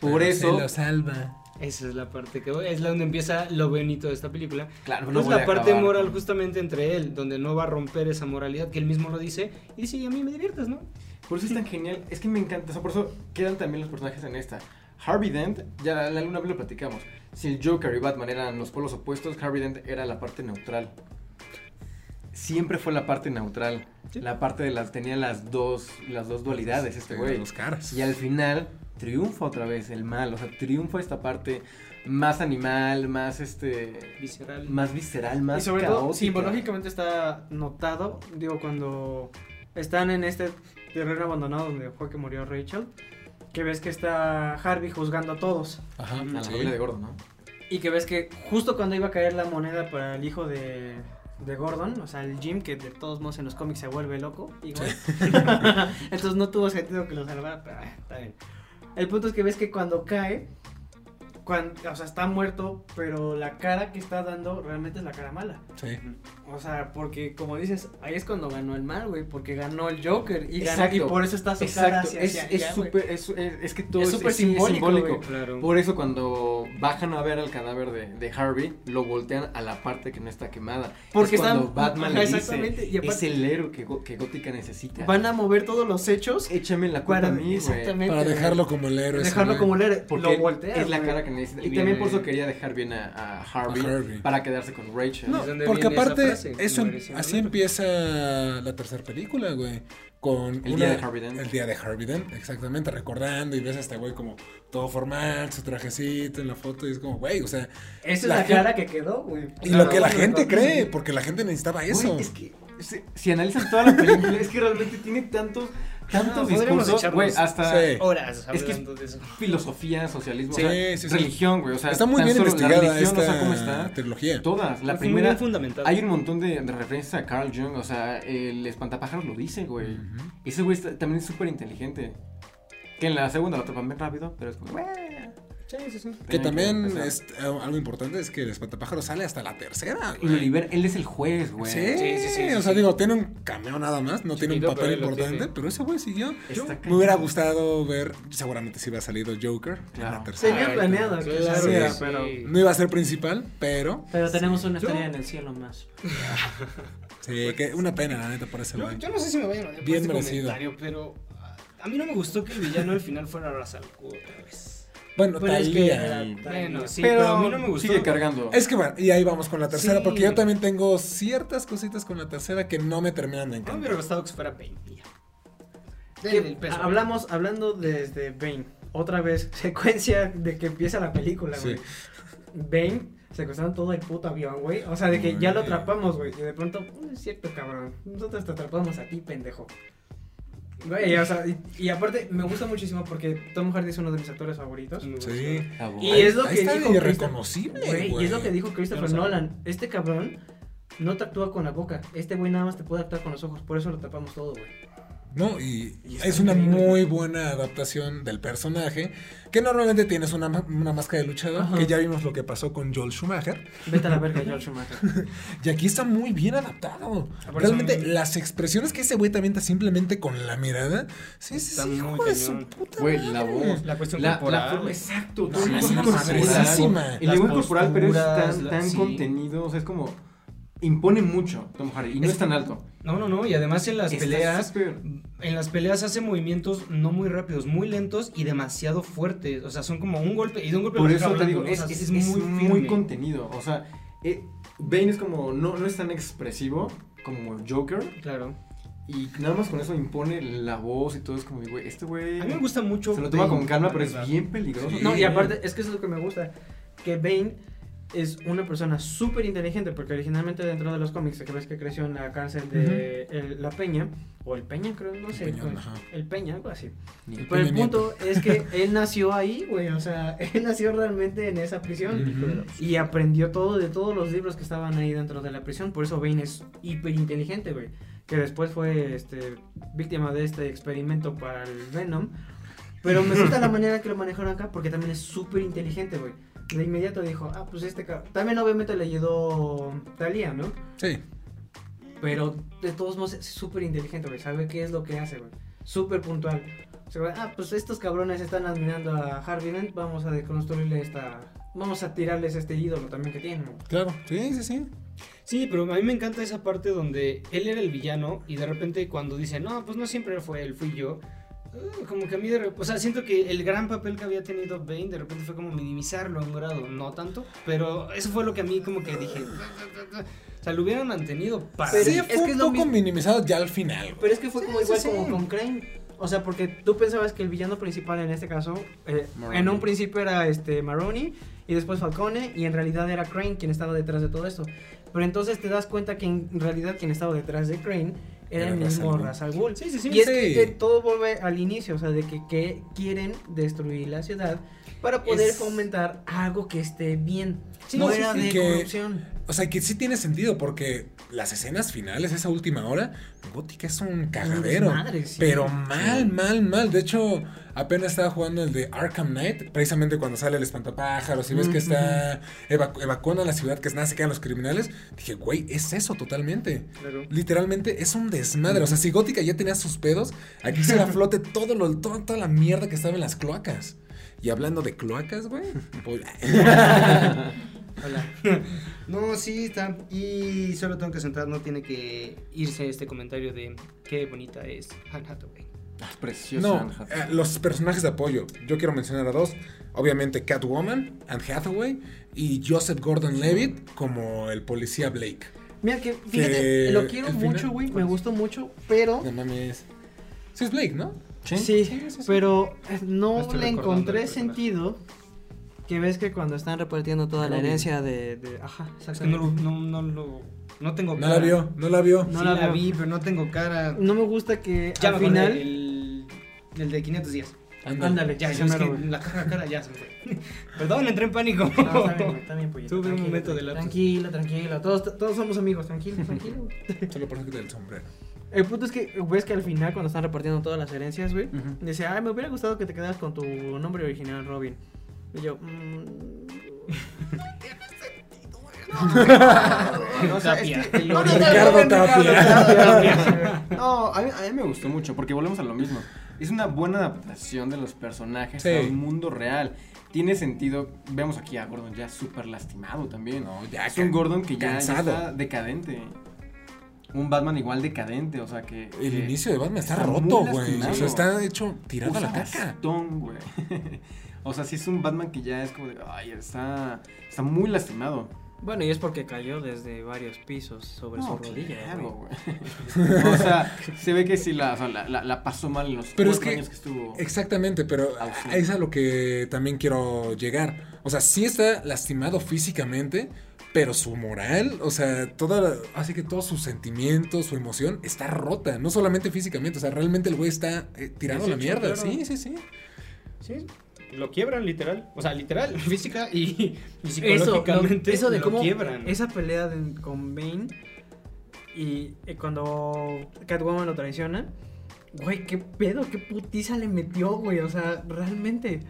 S2: Por
S1: Pero
S2: eso,
S1: se lo salva.
S4: Esa es la parte que es la donde empieza lo bonito de esta película.
S2: claro,
S4: No
S2: no
S4: es la parte
S2: acabar
S4: moral justamente entre él, donde no va a romper esa moralidad que él mismo lo dice y dice, y a mí me diviertes, ¿no?
S2: Por eso es tan genial, es que me encanta, o sea, por eso quedan también los personajes en esta. Harvey Dent, ya alguna vez lo platicamos, si el Joker y Batman eran los polos opuestos, Harvey Dent era la parte neutral. Siempre fue la parte neutral,
S4: Sí.
S2: la parte de las, tenía las dos, las dos dualidades este güey.
S1: Los caras.
S2: Y al final triunfa otra vez el mal, o sea, triunfa esta parte más animal, más este,
S4: Visceral.
S2: más visceral, más
S3: y sobre todo,
S2: caótica.
S3: simbológicamente está notado, digo, cuando están en este terreno abandonado donde fue que murió Rachel, que ves que está Harvey juzgando a todos.
S1: Ajá.
S2: A la
S1: sí.
S2: familia de Gordo, ¿no?
S3: Y que ves que justo cuando iba a caer la moneda para el hijo de, de Gordon, o sea, el Jim, que de todos modos en los cómics se vuelve loco, igual. Entonces no tuvo sentido que lo salvara, pero ah, está bien. El punto es que ves que cuando cae, cuando, o sea, está muerto, pero la cara que está dando realmente es la cara mala.
S1: Sí.
S3: O sea, porque como dices, ahí es cuando ganó el mal, güey, porque ganó el Joker y, ganó,
S2: Exacto.
S3: y por eso está su cara
S2: Exacto,
S3: hacia,
S2: es
S3: hacia
S2: es
S3: allá,
S2: es, es, es que todo
S3: Es simbólico.
S4: Claro.
S2: Por eso cuando bajan a ver al cadáver de, de Harvey, lo voltean a la parte que no está quemada.
S3: Porque
S2: es cuando
S3: están-
S2: Batman
S3: Ajá,
S2: le dice,
S3: exactamente, y aparte-
S2: es el héroe que, Gótica necesita.
S3: Van a mover todos los hechos
S2: Échame la culpa
S3: para,
S2: a mí, güey.
S3: exactamente,
S1: Para dejarlo como el héroe.
S3: dejarlo como el héroe.
S2: Porque
S3: lo voltea.
S2: es la
S3: güey.
S2: cara que necesita. Y
S4: Y
S2: también por eso quería dejar bien a, a Harvey,
S1: A Harvey.
S2: para quedarse con Rachel.
S1: No, porque aparte, eso,
S4: decía
S1: así empieza la tercera película, güey. Con
S2: El día de Harvey Dent.
S1: El día de Harvey Dent, exactamente, recordando y ves a este güey como todo formal, su trajecito en la foto y es como, güey, o sea,
S3: Esa es
S1: la
S3: cara que quedó, güey.
S1: y lo que la
S3: güey,
S1: gente
S3: no,
S1: cree, porque la gente necesitaba
S2: Güey,
S1: eso.
S2: es que si, si analizan toda la película, es que realmente tiene tantos, tantos
S4: No,
S2: discursos, güey, hasta
S1: Sí.
S4: Horas
S2: Es que-
S4: hablando de eso.
S2: filosofía, socialismo,
S1: Sí,
S2: o sea,
S1: sí, sí.
S2: religión, güey, o sea,
S1: está muy bien investigada
S2: la religión,
S1: esta
S2: o sea, cómo está.
S1: trilogía.
S2: Todas, la
S4: Muy
S2: primera,
S4: bien fundamentado.
S2: hay un montón de, de referencias a Carl Jung, o sea, el espantapájaros lo dice, güey.
S1: Ujú.
S2: Ese güey también es súper inteligente. Que en la segunda lo atrapan bien rápido, pero es como, güey.
S4: Sí, sí, sí.
S1: Que también es eh, algo importante es que el espantapájaro sale hasta la tercera,
S2: Y lo
S1: güey.
S2: libera, él es el juez, güey.
S1: Sí,
S4: Sí, sí, sí,
S1: o
S4: sí,
S1: sea,
S4: sí.
S1: digo, tiene un cameo nada más, no tiene un papel
S4: pero
S1: importante, pero ese güey siguió. Me hubiera gustado ver, seguramente sí hubiera salido Joker en
S2: Claro.
S1: la tercera.
S3: Tenía planeado que
S4: claro,
S1: sí.
S3: pero...
S1: No iba a ser principal, pero
S3: Pero tenemos una estrella en el cielo más.
S1: sí, que una pena la neta por ese güey.
S4: yo no sé si me vayan a odiar por este comentario, pero a mí no me gustó que el villano al final fuera Ra's al Ghul otra vez.
S1: Bueno,
S3: Pero es que
S1: Talía.
S3: era-
S4: Bueno, sí,
S2: pero,
S4: pero, a mí no me gustó.
S2: Sigue cargando.
S1: Es que bueno, y ahí vamos con la tercera,
S4: Sí.
S1: porque yo también tengo ciertas cositas con la tercera que no me terminan de
S4: No me
S1: encantar.
S4: hubiera gustado que fuera Bane.
S3: Que- hablamos, hablando desde Bane, otra vez, secuencia de que empieza la película,
S1: Sí.
S3: güey. Bane secuestraron todo el puto avión, güey. O sea, de que ya lo atrapamos, güey. Y de pronto, "Mm, es cierto, cabrón. Nosotros te atrapamos a ti, pendejo. Güey, o sea, y, y aparte me gusta muchísimo porque Tom Hardy es uno de mis actores favoritos.
S1: Sí.
S2: Ah,
S3: Y es lo que dijo
S1: irreconocible,
S3: Güey,
S1: güey.
S3: y es lo que dijo Christopher. Nolan. Este cabrón no te actúa con la boca. Este güey nada más te puede actuar con los ojos. Por eso lo tapamos todo, güey.
S1: ¿No? Y,
S3: Y está
S1: es una
S3: increíble.
S1: muy buena adaptación del personaje, que normalmente tienes una, una máscara de luchador,
S3: Ajá.
S1: que ya vimos lo que pasó con Joel Schumacher,
S3: Vete a la verga, George Schumacher.
S1: y aquí está muy bien adaptado. Realmente
S4: son-
S1: las expresiones que ese güey te avienta simplemente con la mirada, sí, sí,
S4: Está
S1: sí,
S4: muy
S1: hijo de su puta
S2: Güey, la voz.
S4: La cuestión
S2: La,
S4: corporal.
S2: la forma, exacto.
S1: No, es
S2: lenguaje
S1: madresísima.
S2: corporal. El lenguaje corporal, pero es tan,
S4: la-
S2: tan
S4: sí.
S2: contenido. O sea, es como. Impone mucho Tom Hardy. Y no
S4: Es-
S2: es tan alto.
S4: No, no, no, y además en las
S2: Está
S4: peleas, en las peleas hace movimientos no muy rápidos, muy lentos y demasiado fuertes, o sea, son como un golpe y de un golpe
S2: Por eso te digo, es,
S4: ¿no? O sea,
S2: es- es muy,
S4: firme.
S2: contenido. O sea, eh, Bane es como. No, no es tan expresivo como Joker.
S4: Claro.
S2: Y nada más con eso impone la voz y todo. Es como, güey, este güey.
S4: A mí me gusta mucho.
S2: Se lo toma
S4: Bane,
S2: con calma, pero es bien peligroso.
S1: Sí.
S3: No, y aparte, es que eso es lo que me gusta. Que Bane es una persona súper inteligente, porque originalmente dentro de los cómics, que ves que creció en la cárcel de el- La Peña, o el Peña, creo, no sé. Pues, el Peña, algo así.
S1: El
S3: Pero el punto es que él nació ahí, güey, o sea, él nació realmente en esa prisión. Y aprendió todo de todos los libros que estaban ahí dentro de la prisión. Por eso Bane es hiper inteligente, güey. Que después fue este, víctima de este experimento para el Venom. Pero me gusta la manera que lo manejaron acá porque también es súper inteligente, güey. De inmediato dijo, ah, pues este cabrón. También obviamente le ayudó Talía, ¿no?
S1: Sí.
S3: Pero de todos modos es súper inteligente, güey. Sabe qué es lo que hace, güey. Súper puntual. O sea, güey, ah, pues estos cabrones están admirando a Harvey Dent. Vamos a deconstruirle esta. Vamos a tirarles este ídolo también que tienen. güey.
S1: Claro, sí, sí, sí.
S4: Sí, pero a mí me encanta esa parte donde él era el villano y de repente cuando dice, no, pues no siempre fue él, fui yo. Uh, Como que a mí de repente, o sea, siento que el gran papel que había tenido Bane de repente fue como minimizarlo a un grado, no tanto, pero eso fue lo que a mí como que dije, o sea, lo hubieran mantenido para...
S3: Pero
S1: sí,
S3: es
S1: fue
S3: que
S1: un
S3: es
S1: poco minimizado ya al final.
S3: Pero es que fue como
S1: Sí,
S3: igual
S1: sí,
S3: como con Crane. O sea, porque tú pensabas que el villano principal en este caso, eh, en un principio era este Maroni y después Falcone y en realidad era Crane quien estaba detrás de todo esto. Pero entonces te das cuenta que en realidad quien estaba detrás de Crane era, el mismo
S1: al Ghul.
S3: Ra's al Ghul.
S4: Sí, sí, sí.
S3: Y es que, que todo vuelve al inicio, o sea, de que, que quieren destruir la ciudad para poder
S1: Es-
S3: fomentar algo que esté bien.
S1: Sí,
S3: no
S1: sí,
S3: era
S1: sí,
S3: de
S1: que-
S3: corrupción.
S1: O sea, que sí tiene sentido porque las escenas finales, esa última hora, Gótica es un cagadero.
S3: desmadre, sí.
S1: Pero mal, mal, mal. De hecho, apenas estaba jugando el de Arkham Knight, precisamente cuando sale el espantapájaros y ves que está evacu- evacuando a la ciudad, que nada se quedan los criminales. Dije, güey, es eso totalmente.
S4: Claro.
S1: Literalmente es un desmadre. O sea, si Gótica ya tenía sus pedos, aquí se la flote todo lo, todo- toda la mierda que estaba en las cloacas. Y hablando de cloacas, güey. pues,
S3: Hola.
S4: No, sí, está. Y solo tengo que centrar, no tiene que irse este comentario de qué bonita es Anne Hathaway.
S2: Es precioso.
S1: No,
S2: Anne Hathaway.
S1: eh, los personajes de apoyo. Yo quiero mencionar a dos. Obviamente Catwoman, Anne Hathaway y Joseph Gordon-Levitt como el policía Blake.
S3: Mira que, fíjate,
S1: Que
S3: lo quiero mucho, güey, me gustó mucho, pero...
S1: No mames. Sí es Blake, ¿no?
S3: Sí,
S1: Sí, sí, sí.
S3: pero eh, no le encontré sentido que ves que cuando están repartiendo toda la herencia de... de- ajá,
S4: Es que no, no, no lo. No tengo
S1: No
S4: cara.
S1: la vio, no la vio.
S3: No
S4: sí
S3: la
S4: vi, pero no tengo cara.
S3: No me gusta que
S4: Ya
S3: al final...
S4: El, el de 500 días.
S3: Ándale,
S4: Ya, yo es que la cara, cara ya se me fue. Perdón, entré en pánico.
S3: No, está bien, está bien, pollito,
S4: Tuve un
S3: tranquilo,
S4: momento de
S3: tranquilo,
S4: lapsus.
S3: Tranquilo, tranquilo, todos, todos somos amigos, tranquilo, tranquilo.
S1: Solo por eso del sombrero.
S3: El punto es que ves que al final cuando están repartiendo todas las herencias, güey, dice, ay, me hubiera gustado que te quedaras con tu nombre original, Robin. Y yo, mm,
S2: No, o sea, es que
S3: No,
S1: Ricardo
S3: no,
S1: Tapia.
S2: No, a mí, a mí me gustó mucho porque volvemos a lo mismo. Es una buena adaptación de los personajes
S1: Sí.
S2: al mundo real. Tiene sentido. Vemos aquí a Gordon ya súper lastimado también.
S1: No, ya
S2: es un Gordon que ya, ya
S1: cansado.
S2: está decadente. Un Batman igual decadente, o sea que.
S1: El
S2: que-
S1: inicio de Batman está, roto, güey. O sea, está hecho tirado a la
S2: usa
S1: caca.
S2: bastón, güey. o sea, sí es un Batman que ya es como de. Ay, está. Está muy lastimado.
S3: Bueno, y es porque cayó desde varios pisos sobre
S2: No,
S3: su rodilla.
S2: claro,
S3: güey.
S2: güey. o sea, se ve que sí la, o sea, la, la- la pasó mal en los
S1: Pero es
S2: cuatro
S1: que-
S2: años que estuvo.
S1: Exactamente, pero es a lo que también quiero llegar. O sea, sí está lastimado físicamente, pero su moral, o sea, toda, así que todos sus sentimientos, su emoción está rota, no solamente físicamente, o sea, realmente el güey está eh, tirado a la mierda.
S4: claro.
S1: Sí, sí, sí.
S4: Sí, lo quiebran literal. O sea, literal, física y, y
S3: Eso,
S4: psicológicamente.
S3: lo- eso de
S4: lo
S3: cómo
S4: quiebran.
S3: esa pelea de- con Bane y eh, cuando Catwoman lo traiciona, güey, qué pedo, qué putiza le metió, güey. O sea, realmente.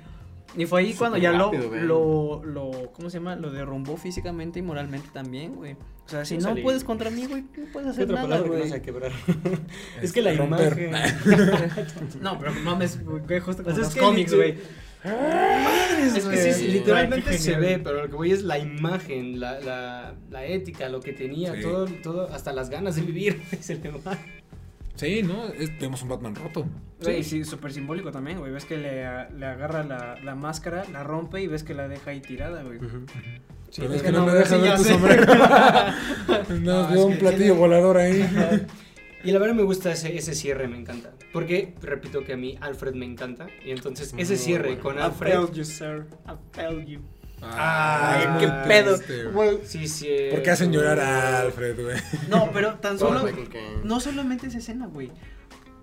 S3: Y fue ahí cuando ya lo,
S2: rápido, güey.
S3: lo, lo, ¿cómo se llama? Lo derrumbó físicamente y moralmente también, güey. O sea, si no
S4: salí.
S3: puedes contra mí, güey, no puedes
S4: ¿Qué
S3: hacer
S4: otra
S3: nada,
S4: palabra que
S3: güey.
S4: no sé quebrar? es que la
S1: Romper.
S4: imagen.
S3: No, pero no mames, güey, justo como
S4: Pues es
S3: los
S4: que
S3: cómics, güey.
S4: Es que sí, sí,
S3: Güey,
S4: literalmente se ve, pero lo que voy es la imagen, la, la, la ética, lo que tenía,
S1: Sí.
S4: todo, todo, hasta las ganas de vivir. se le va.
S1: Sí, ¿no? Es- vemos un Batman roto.
S3: Güey, sí, súper simbólico también, güey. Ves que le, le agarra la, la máscara, la rompe y ves que la deja ahí tirada, güey. Sí,
S1: Pero es que no, me deja ver tu sombrero. no,
S4: No,
S1: veo
S4: es
S1: un platillo
S4: tiene-
S1: volador ahí.
S4: Y la verdad me gusta ese, ese cierre, me encanta. Porque, repito que a mí Alfred me encanta. Y entonces ese cierre
S1: bueno.
S4: con
S3: I
S4: Alfred.
S3: failed you, sir. I failed you.
S1: Ay,
S3: qué pedo.
S1: triste, güey.
S3: Güey,
S4: Sí, sí.
S1: ¿Por qué hacen llorar a Alfred, güey?
S3: No, pero tan solo. No solamente esa escena, güey.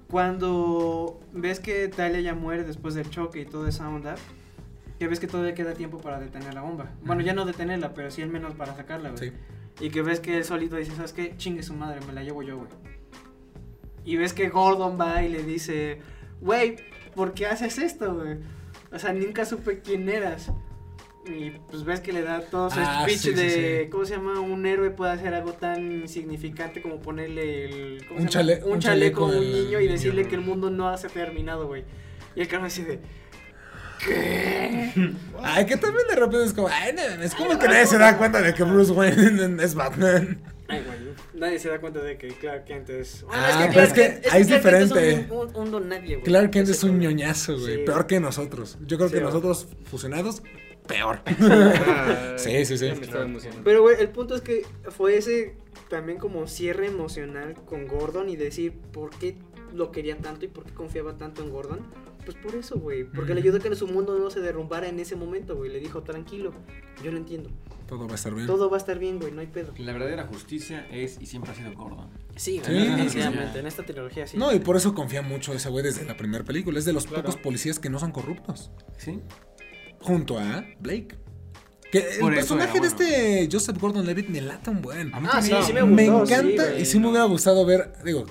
S3: Cuando ves que Talia ya muere después del choque y toda esa onda, que ves que todavía queda tiempo para detener la bomba. Bueno, ya no detenerla, pero sí al menos para sacarla, güey.
S1: Sí.
S3: Y que ves que él solito dice, ¿sabes qué? Chingue su madre, me la llevo yo, güey. Y ves que Gordon va y le dice, güey, ¿por qué haces esto, güey? O sea, nunca supe quién eras. Y pues ves que le da todo su
S1: Ah,
S3: speech
S1: sí,
S3: de,
S1: sí.
S3: ¿cómo se llama? Un héroe puede hacer algo tan insignificante como ponerle el, ¿cómo
S1: Un
S3: se llama?
S1: chale-
S3: un
S1: un
S3: chaleco a un niño y decirle que el mundo no se ha terminado, güey. Y el carro así de, ¿qué?
S1: Ay, que también de repente es como, ay, no, es como que nadie se da cuenta de que Bruce Wayne es Batman.
S3: Ay, güey, nadie se da cuenta de que Clark Kent es... Bueno,
S1: Ah, pero es que
S3: Kent-
S1: ahí es diferente.
S3: un, un, un don nadie, güey.
S1: Clark Kent es un ñoñazo, güey. Peor que nosotros. Yo creo que nosotros fusionados, peor. Sí, sí, sí.
S4: Ya me estaba emocionando.
S3: Pero, güey, el punto es que fue ese también como cierre emocional con Gordon y decir por qué lo quería tanto y por qué confiaba tanto en Gordon. Pues por eso, güey. Porque le ayudó a que su mundo no se derrumbara en ese momento, güey. Le dijo, tranquilo, yo lo entiendo.
S1: Todo va a estar bien.
S3: Todo va a estar bien, güey, no hay pedo.
S2: La verdadera justicia es y siempre ha sido Gordon.
S3: Sí,
S1: güey, Sí,
S3: definitivamente.
S2: sí.
S3: En esta trilogía sí.
S1: No, y por eso confía mucho ese güey desde la primera película. Es de los
S4: Claro.
S1: pocos policías que no son corruptos.
S2: ¿Sí?
S1: Junto a Blake. Que el personaje
S2: era
S1: de este Joseph Gordon-Levitt me lata un buen.
S2: A mí
S3: Ah, sí,
S2: también.
S3: sí me
S1: Me
S3: gustó,
S1: encanta
S3: sí,
S1: y sí me hubiera gustado ver, digo,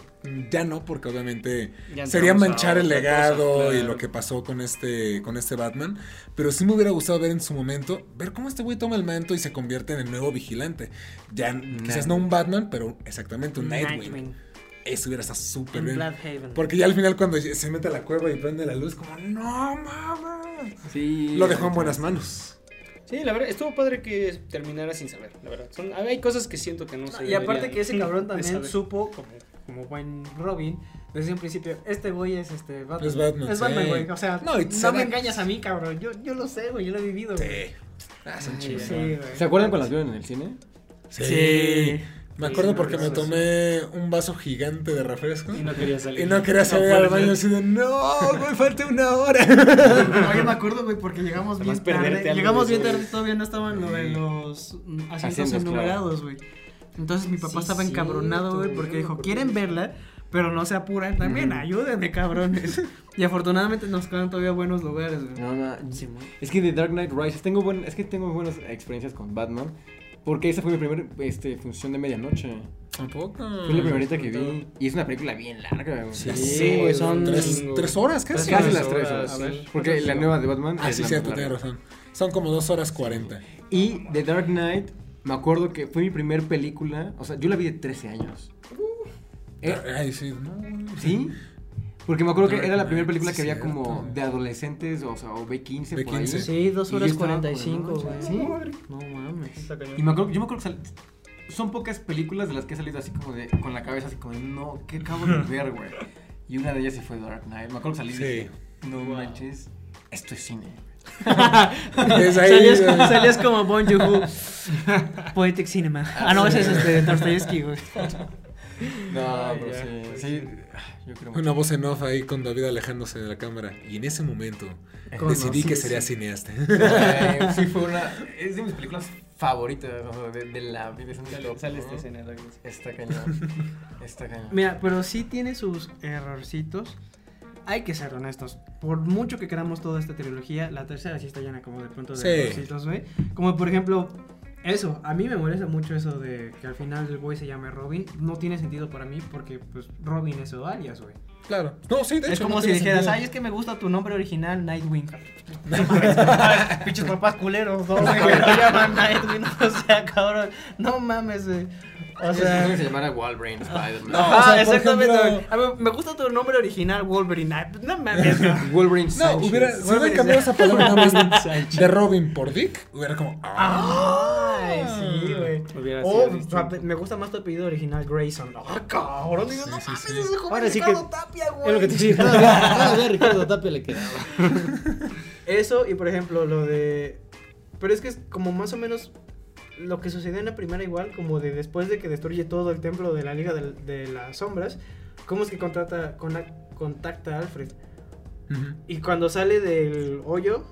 S1: ya no, porque obviamente sería manchar el legado
S4: cosa,
S1: y lo que pasó con este, con este Batman, pero sí me hubiera gustado ver en su momento, ver cómo este güey toma el manto y se convierte en el nuevo vigilante. Ya quizás no un Batman, pero exactamente un Nightwing. Eso hubiera estado súper
S3: En
S1: bien.
S3: Bloodhaven.
S1: Porque ya al final cuando se mete a la cueva y prende la luz, como, no mames.
S2: Sí.
S1: Lo dejó en buenas manos.
S4: Sí, la verdad, estuvo padre que terminara sin saber, la verdad. Son, hay cosas que siento que no se
S3: Y aparte que ese cabrón también supo, como, como buen Robin, desde un principio, este güey es este Batman.
S1: Es Batman,
S3: Es Batman,
S1: sí.
S3: güey. O sea,
S1: No,
S3: no, me engañas a mí, cabrón. Yo, yo lo sé, güey. Yo lo he vivido,
S1: Sí.
S3: güey.
S1: Ah, son chidos.
S2: ¿Se acuerdan cuando las vieron en el cine?
S1: Sí.
S3: Sí.
S1: Me acuerdo
S3: Sí,
S1: porque me
S3: sí, sí.
S1: tomé un vaso gigante de refresco.
S4: Y no quería salir.
S1: Y no quería salir
S4: No
S1: al baño así de, no, me falta una hora.
S3: No, yo me acuerdo, güey, porque llegamos bien
S4: Además, perderte
S3: tarde. Llegamos bien tarde,
S4: güey.
S3: todavía no estaban lo de los mm, asientos enumerados, güey. Entonces mi papá
S4: Sí,
S3: estaba encabronado, güey, porque dijo, ¿quieren
S4: de eso".
S3: verla? Pero no se apuran también, ayúdenme, cabrones. y afortunadamente nos quedan todavía buenos lugares, güey.
S2: No, no. Es que de Dark Knight Rises tengo buen, es que tengo muy buenas experiencias con Batman. Porque esa fue mi primera este, función de medianoche.
S1: Tampoco.
S2: Fue la primerita que vi. Y es una película bien larga. güey.
S3: Sí,
S4: Sí,
S3: güey, son...
S1: Tres, horas casi.
S2: Casi las tres
S4: horas, a ver.
S2: Porque la nueva de Batman.
S1: Ah,
S2: es
S1: sí,
S2: la
S1: cierto, tienes razón. Son como dos horas cuarenta.
S2: Y The Dark Knight, me acuerdo que fue mi primer película. O sea, yo la vi de 13 años. Eh,
S1: Ay, sí. no.
S2: ¿Sí? Porque me acuerdo que era la primera película que había como de adolescentes, o sea, o B15, por ahí.
S1: B15.
S3: Sí, dos
S2: Y yo
S3: horas
S2: estaba
S3: cuarenta y
S2: por la
S3: cinco,
S2: noche.
S3: güey.
S2: Sí.
S3: No mames.
S2: Y me acuerdo, yo me acuerdo que sal- son pocas películas de las que he salido así como de, con la cabeza así como de, no, ¿qué acabo de ver, güey? Y una de ellas sí fue Dark Knight. Me acuerdo que salí y
S1: Sí.
S2: dije, no
S4: Wow.
S2: manches, esto es cine.
S3: Salías,
S1: güey.
S3: salías como Bon Joon-ho. Poetic Cinema. Ah, no, ese es este, Dostoyevsky, güey.
S2: No,
S4: Ay,
S2: pero
S4: ya,
S2: sí,
S4: pues
S2: sí, yo creo
S1: Una voz en off ahí con David alejándose de la cámara. Y en ese momento decidí que sería cineasta.
S2: Ay, sí fue una, es de mis películas favoritas de, de la vida.
S4: Sale,
S2: top,
S4: sale
S2: ¿no?
S4: esta escena.
S2: Está cañón, está cañón.
S3: Mira, pero sí tiene sus errorcitos. Hay que ser honestos. Por mucho que queramos toda esta trilogía, la tercera sí está llena como de puntos de
S1: Sí.
S3: errorcitos, güey. Como por ejemplo, Eso, a mí me molesta mucho eso de que al final el güey se llame Robin. No tiene sentido para mí porque, pues, Robin es su alias, güey.
S1: Claro. No, sí, de
S3: Es
S1: hecho.
S3: como
S1: no
S3: si dijeras,
S1: sentido.
S3: ay, es que me gusta tu nombre original, Nightwing. Mames, papás, Pinches papás culeros, no, güey, lo llaman Nightwing, o sea, cabrón. No mames, güey. O sea.
S2: se llamara Wolverine Spider-Man.
S1: No,
S3: Ajá,
S1: o sea,
S3: exactamente.
S1: ejemplo-
S3: güey. A ver, me gusta tu nombre original, Wolverine. No mames.
S2: Wolverine
S1: No,
S2: Sánchez.
S1: hubiera, si hubieran cambiado esa palabra nada más de Robin por Dick, hubiera como. ah.
S3: Ay, sí, güey.
S4: Hubiera
S3: Oh, me gusta más tu apellido original, Grayson. Ah, cabrón. Digo, no
S1: Sí, sí,
S3: mames,
S1: sí.
S3: ese joven
S4: Ahora sí
S3: Ricardo
S4: que-
S3: Tapia, güey.
S4: Es lo que te decía. Todavía Ricardo Tapia le quedaba.
S3: Eso y por ejemplo lo de... Pero es que es como más o menos lo que sucedió en la primera igual, como de después de que destruye todo el templo de la Liga de, de las Sombras, ¿cómo es que contrata, con- contacta a Alfred? Y cuando sale del hoyo,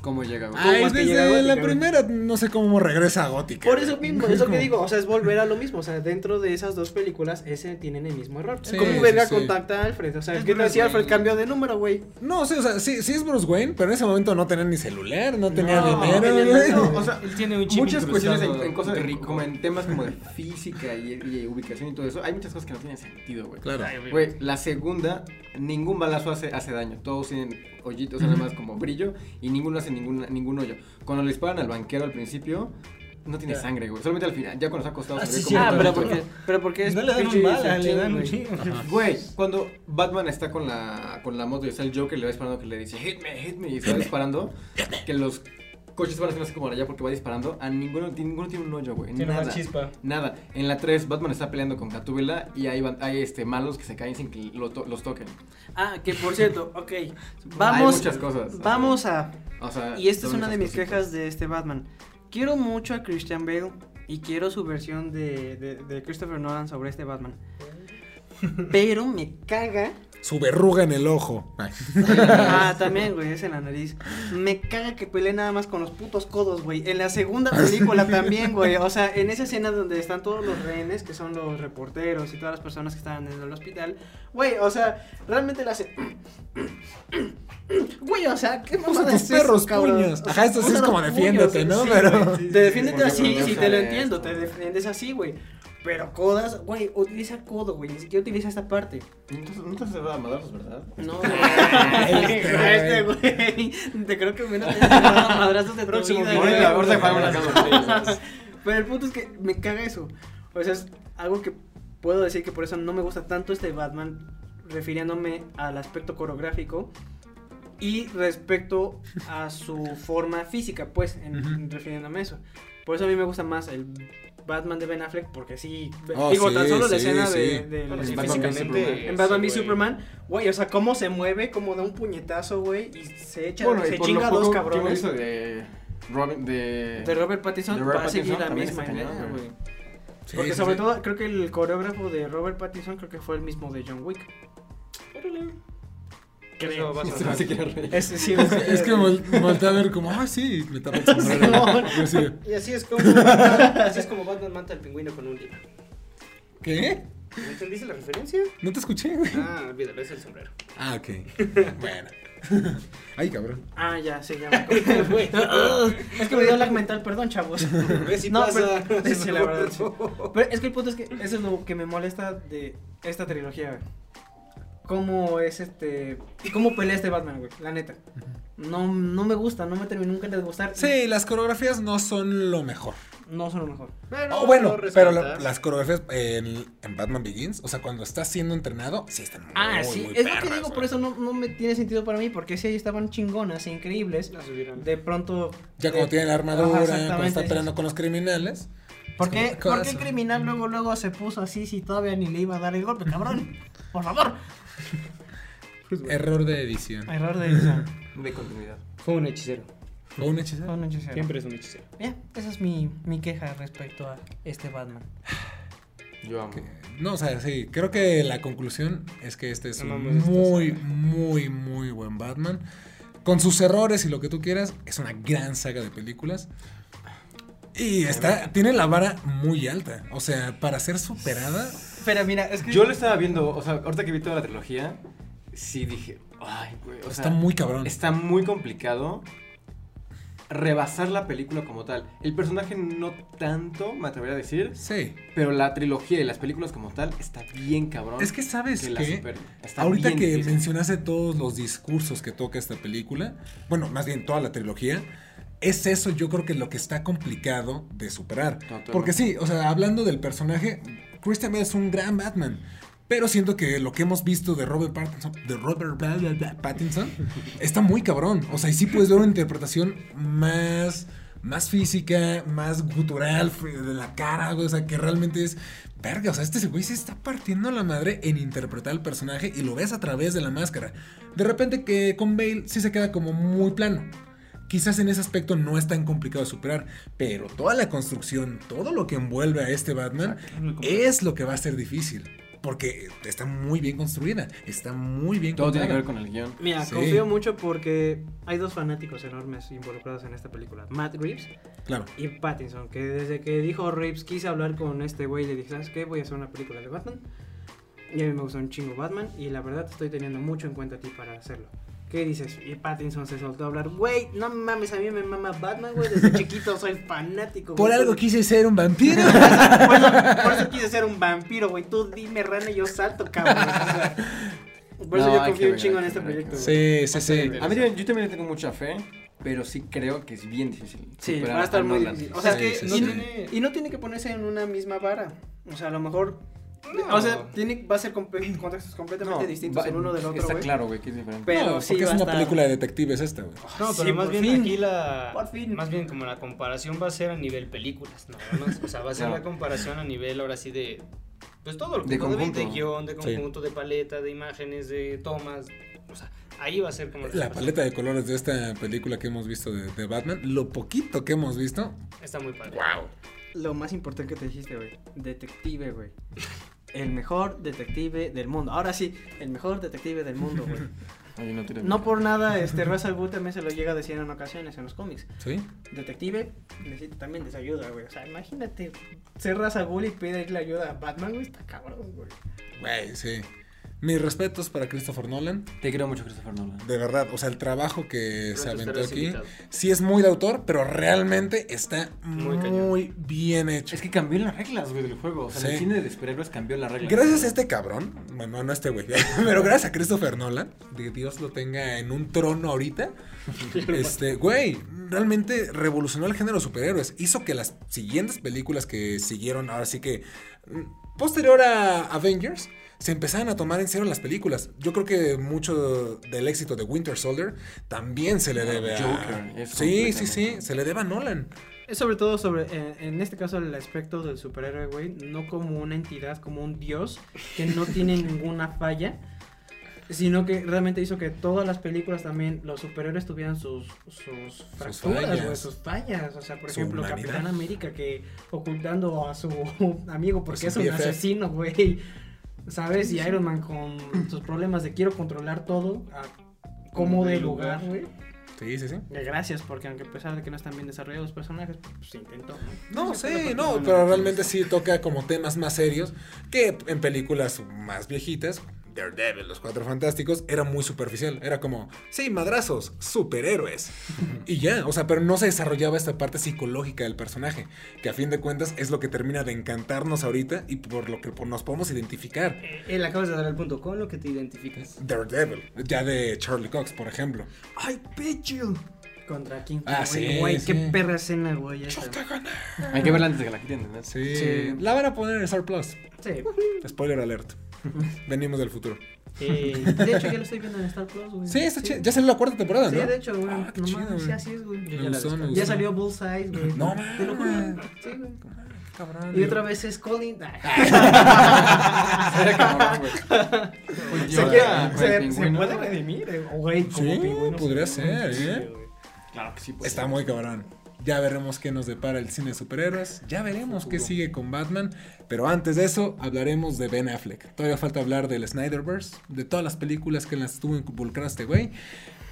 S2: ¿Cómo llega,
S3: es que
S1: desde
S3: llega Gótica,
S1: la primera, no sé cómo regresa a Gótica.
S3: por eso mismo, es lo que digo, o sea, es volver a lo mismo, o sea, dentro de esas dos películas, ese tienen el mismo error.
S1: Sí,
S3: ¿Cómo
S1: sí,
S3: verga
S1: sí.
S3: contacta a Alfred? O sea,
S2: Es
S3: ¿qué
S2: Bruce
S3: si Alfred cambió de número, güey?
S1: No, sí, o sea, sí, sí es Bruce Wayne, pero en ese momento no tenía ni celular, no tenía
S3: No,
S1: dinero. güey.
S3: nada.
S2: o sea,
S4: Él tiene un chip
S2: muchas cuestiones en, en cosas de-
S4: rico.
S2: como en temas como de física y, y ubicación y todo eso, hay muchas cosas que no tienen sentido, güey.
S1: Claro.
S2: Güey, la segunda, ningún balazo hace, hace daño. Todos tienen hoyitos, nada más como brillo, y ninguno hace ningún, ningún hoyo. Cuando le disparan al banquero al principio, no tiene sangre, güey. Solamente al final, ya cuando está acostado
S4: Ah,
S2: se ve
S4: sí,
S2: como
S3: Ah, pero porque, pero porque es
S4: No le dan un bala, le dan un
S3: güey.
S4: chingo.
S2: Güey, cuando Batman está con la, con la moto y está el Joker, le va disparando que le dice, hit me, hit me, y se va disparando, que los coches van haciendo así como allá porque va disparando, a ninguno, ninguno tiene un hoyo, güey,
S4: Tiene
S2: nada.
S4: una chispa.
S2: Nada. En la 3, Batman está peleando con Gatúbela y hay, van- hay este, malos que se caen sin que lo to- los toquen.
S3: Ah, que por cierto, ok.
S2: hay
S3: Vamos,
S2: muchas cosas.
S3: vamos a...
S2: o sea,
S3: Y esta es una de mis
S2: cositas.
S3: quejas de este Batman. Quiero mucho a Christian Bale y quiero su versión de, de, de Christopher Nolan sobre este Batman. Pero me caga.
S1: Su verruga en el ojo. Ay.
S3: Ah, también, güey, es en la nariz. Me caga que pelee nada más con los putos codos, güey. En la segunda película también, güey. O sea, en esa escena donde están todos los rehenes, que son los reporteros y todas las personas que estaban en el hospital. Güey, o sea, realmente la hace. Güey, o sea, ¿qué
S1: tus
S3: es eso,
S1: perros puños. Ajá, esto sí es como defiéndete,
S3: puños,
S1: ¿no?
S3: sí,
S1: Pero-.
S3: Te defiendes
S2: Porque
S3: así, sí, te lo entiendo, te defiendes así, güey. Pero codas, güey, utiliza codo, güey, ni siquiera utiliza esta parte.
S2: Entonces, no te se va a madrazos, ¿verdad?
S3: No,
S1: Este,
S3: este güey. Te creo que menos te a madrazos de tu
S4: Próximo
S3: vida,
S4: video.
S3: güey.
S2: La casa.
S3: Pero el punto es que me caga eso. O sea, es algo que puedo decir que por eso no me gusta tanto este Batman, refiriéndome al aspecto coreográfico y respecto a su forma física, pues, en, refiriéndome a eso. Por eso a mí me gusta más el Batman de Ben Affleck, porque sí,
S1: Oh,
S3: digo,
S1: sí,
S3: tan solo la escena
S1: sí.
S3: de, de-
S4: Bueno, físicamente.
S3: En Batman v. Superman, güey, o sea, cómo se mueve, como da un puñetazo, güey, y se echa,
S2: Bueno,
S3: se chinga a dos cabrones.
S2: de Robin, de...
S3: De Robert Pattinson
S2: de Robert
S3: va a seguir la misma idea, güey. Porque
S1: sí,
S3: sobre
S1: sí.
S3: todo creo que el coreógrafo de Robert Pattinson creo que fue el mismo de John Wick.
S4: A
S2: quiere reír.
S3: Ese sí,
S1: Es que vol- volteé a ver como, ah, sí, me tapa el sombrero.
S4: Y así es como así es como Batman mata al pingüino con un libro.
S1: ¿Qué?
S4: ¿No entendiste la referencia?
S1: No te escuché, güey.
S4: Ah, olvídalo, es el sombrero.
S1: Ah, ok. Bueno. Ay, cabrón.
S3: Ah, ya, se llama. es que me dio lag mental, perdón, chavos.
S4: ¿Ves si
S3: No,
S4: pasa?
S3: pero- sí, la verdad, sí. Pero es que el punto es que eso es lo que me molesta de esta trilogía, güey. Cómo es este. Y cómo pelea este Batman, güey, la neta. No, no me gusta, no me terminó nunca de gustar.
S1: Sí, las coreografías no son lo mejor.
S3: No son lo mejor.
S4: Pero
S1: Oh, bueno, pero la- las coreografías en, en Batman Begins, o sea, cuando está siendo entrenado, sí están muy,
S3: Ah, sí,
S1: muy
S3: es lo que digo, por eso no, no me tiene sentido para mí, porque si ahí estaban chingonas e increíbles, de pronto...
S1: Ya cuando
S3: eh,
S1: tiene la
S3: ajá,
S1: armadura, cuando
S3: exactamente,
S1: está
S3: sí,
S1: peleando
S3: sí.
S1: con los criminales.
S3: ¿Por qué,
S1: como,
S3: ¿por qué el criminal luego luego se puso así si todavía ni le iba a dar el golpe, cabrón? Por favor.
S1: Error de edición.
S3: Error de edición.
S2: De continuidad.
S4: Fue un hechicero.
S1: ¿O un hechicero?
S3: No, no, hechicero.
S4: Siempre es un hechicero.
S3: Bien, esa es mi, mi queja respecto a este Batman.
S2: Yo amo.
S1: Que- No, o sea, sí, creo que la conclusión es que este es un muy, muy, muy buen Batman. Con sus errores y lo que tú quieras, es una gran saga de películas. Y está, tiene la vara muy alta. O sea, para ser superada,
S3: Pero mira, es que...
S2: Yo lo estaba viendo, o sea, ahorita que vi toda la trilogía, sí dije, ay, güey, o
S1: está
S2: sea,
S1: muy cabrón.
S2: está muy complicado. rebasar la película como tal. El personaje no tanto, me atrevería a decir,
S1: Sí.
S2: pero la trilogía y las películas como tal está bien cabrón.
S1: Es que sabes
S2: que la
S1: que.
S2: Está
S1: ahorita
S2: bien
S1: que
S2: difícil.
S1: mencionaste todos los discursos que toca esta película, bueno, más bien toda la trilogía, es eso yo creo que lo que está complicado de superar.
S2: Totalmente.
S1: Porque sí, o sea, hablando del personaje, Christian Bale es un gran Batman. Pero siento que lo que hemos visto de Robert Pattinson, de Robert Pattinson está muy cabrón. O sea, y sí puedes ver una interpretación más, más física, más gutural de la cara. O sea, que realmente es. Verga, o sea, este güey se está partiendo la madre en interpretar el personaje y lo ves a través de la máscara. De repente que con Bale sí se queda como muy plano. Quizás en ese aspecto no es tan complicado de superar, pero toda la construcción, todo lo que envuelve a este Batman es lo que va a ser difícil. Porque está muy bien construida, está muy bien
S2: Todo tiene que ver con el guion.
S3: Mira,
S1: Sí.
S3: confío mucho porque hay dos fanáticos enormes involucrados en esta película. Matt Reeves
S1: Claro.
S3: y Pattinson, que desde que dijo Reeves quise hablar con este güey y le dije, ¿sabes qué? Voy a hacer una película de Batman. Y a mí me gusta un chingo Batman y la verdad te estoy teniendo mucho en cuenta a ti para hacerlo. ¿Qué dices? Y Pattinson se soltó a hablar, güey, no mames, a mí me mama Batman, güey, desde chiquito soy fanático.
S1: Por
S3: güey".
S1: algo quise ser un vampiro.
S3: por, eso, por eso quise ser un vampiro, güey. Tú dime rana y yo salto, cabrón. O sea, por eso
S2: No,
S3: yo confío un chingo en este proyecto.
S1: sí, sí, sí.
S2: A mí también- yo también tengo mucha fe, pero sí creo que es bien difícil.
S3: Sí, va a estar muy difícil. O sea,
S1: Sí,
S3: que
S1: sí,
S3: no
S1: sí.
S3: tiene- y no tiene que ponerse en una misma vara. O sea, a lo mejor.
S4: No.
S3: O sea, tiene, va a ser contextos completamente distintos
S2: va-
S3: el uno del otro.
S2: Está
S3: güey.
S2: claro, güey, que es diferente.
S3: Pero
S1: No,
S3: sí
S1: porque es
S3: va
S1: una
S3: estar-
S1: película de detectives esta, güey.
S4: No,
S3: Sí,
S4: pero más
S3: por
S4: bien
S3: fin.
S4: aquí la.
S3: Por fin.
S4: Más bien como la comparación va a ser a nivel películas, ¿no? ¿no? O sea, va a ser la comparación a nivel ahora sí de. Pues todo lo que
S2: De conjunto.
S4: de guion, de
S1: Sí.
S4: conjunto, de paleta, de imágenes, de tomas. O sea, ahí va a ser como.
S1: La paleta de colores de esta película que hemos visto de, de Batman, lo poquito que hemos visto,
S4: Está muy padre.
S1: wow.
S3: Lo más importante que te dijiste, güey. Detective, güey. El mejor detective del mundo. Ahora sí, el mejor detective del mundo, güey.
S2: No,
S3: No por nada, este al Ghul también se lo llega a decir en ocasiones en los cómics.
S1: ¿Sí?
S3: Detective necesita también de esa ayuda, güey. O sea, imagínate ser al Ghul y pedirle ayuda a Batman, güey. Está cabrón, güey.
S1: Güey, sí. Mis respetos para Christopher Nolan.
S2: Te quiero mucho, Christopher Nolan.
S1: De verdad, o sea, el trabajo que se aventó aquí,
S4: invitado.
S1: sí es muy de autor, pero realmente está muy, bien hecho.
S2: Es que cambió las reglas, güey, del juego. O sea,
S1: Sí.
S2: el cine de superhéroes cambió las reglas.
S1: Gracias a este cabrón, bueno, no a este güey, pero gracias a Christopher Nolan, de que Dios lo tenga en un trono ahorita, este, güey, realmente revolucionó el género de superhéroes. Hizo que las siguientes películas que siguieron, ahora sí que, mm, posterior a Avengers, se empezaron a tomar en serio las películas. Yo creo que mucho del éxito de Winter Soldier también se le debe a...
S2: Joker, es
S1: sí, sí, sí, se le debe a Nolan.
S3: Es sobre todo sobre, eh, en este caso, el aspecto del superhéroe, güey. No como una entidad, como un dios que no tiene ninguna falla. Sino que realmente hizo que todas las películas también, los superhéroes tuvieran sus, sus fracturas,
S1: fallas.
S3: güey, sus fallas. O sea, por
S1: Su
S3: ejemplo,
S1: humanidad.
S3: Capitán América que ocultando a su amigo porque
S1: su
S3: es un
S1: BFF.
S3: asesino, güey. ¿Sabes? Y Iron Man con sus problemas de quiero controlar todo, a como de lugar, güey.
S1: Sí, sí, sí.
S3: Gracias, porque aunque a pesar de que no están bien desarrollados los personajes, pues se intentó. ¿no?
S1: Sí,
S3: la
S1: no, pero realmente sí toca como temas más serios que en películas más viejitas. Daredevil, Los Cuatro Fantásticos, era muy superficial. Era como, sí, madrazos, superhéroes. y ya, o sea, pero no se desarrollaba esta parte psicológica del personaje, que a fin de cuentas es lo que termina de encantarnos ahorita y por lo que nos podemos identificar.
S4: Eh, Él acabas de dar el punto con lo que te identificas.
S1: Daredevil, ya de Charlie Cox, por ejemplo.
S3: ¡Ay, Pichu! Contra King
S1: Ah,
S3: güey,
S1: sí,
S3: Güey, qué perra escena, güey. esa.
S2: Hay que verla antes de que la quiten, ¿no?
S1: Sí,
S3: Sí.
S1: la van a poner en Star Plus.
S3: Sí.
S1: Spoiler alert. Venimos del futuro.
S3: Eh, de hecho, ya lo estoy viendo en Star Plus, güey.
S1: Sí, está chido. Ya salió la cuarta temporada,
S3: Sí,
S1: ¿no?
S3: de hecho, güey.
S1: Ah, qué
S3: no
S1: chido,
S3: mames, sí, así es, güey.
S4: Ya
S1: gustó.
S3: Ya salió Bullseye, güey.
S1: No
S3: Te lo juro.
S1: mames.
S3: Sí, güey.
S1: Cabrón.
S3: Y otra vez es Colin.
S2: Cabrón, güey. Pues
S3: Se,
S2: yo-
S3: quiere-
S2: ah,
S3: se- se puede redimir, eh, güey. como
S1: Sí,
S3: pingüino,
S1: podría
S3: sí,
S1: ser,
S3: sí,
S1: ¿eh?
S2: Claro que sí. pues.
S1: Está muy cabrón. Ya veremos qué nos depara el cine de superhéroes. Ya veremos qué sigue con Batman. Pero antes de eso, hablaremos de Ben Affleck. Todavía falta hablar del Snyderverse, de todas las películas que en las estuvo involucrado este güey.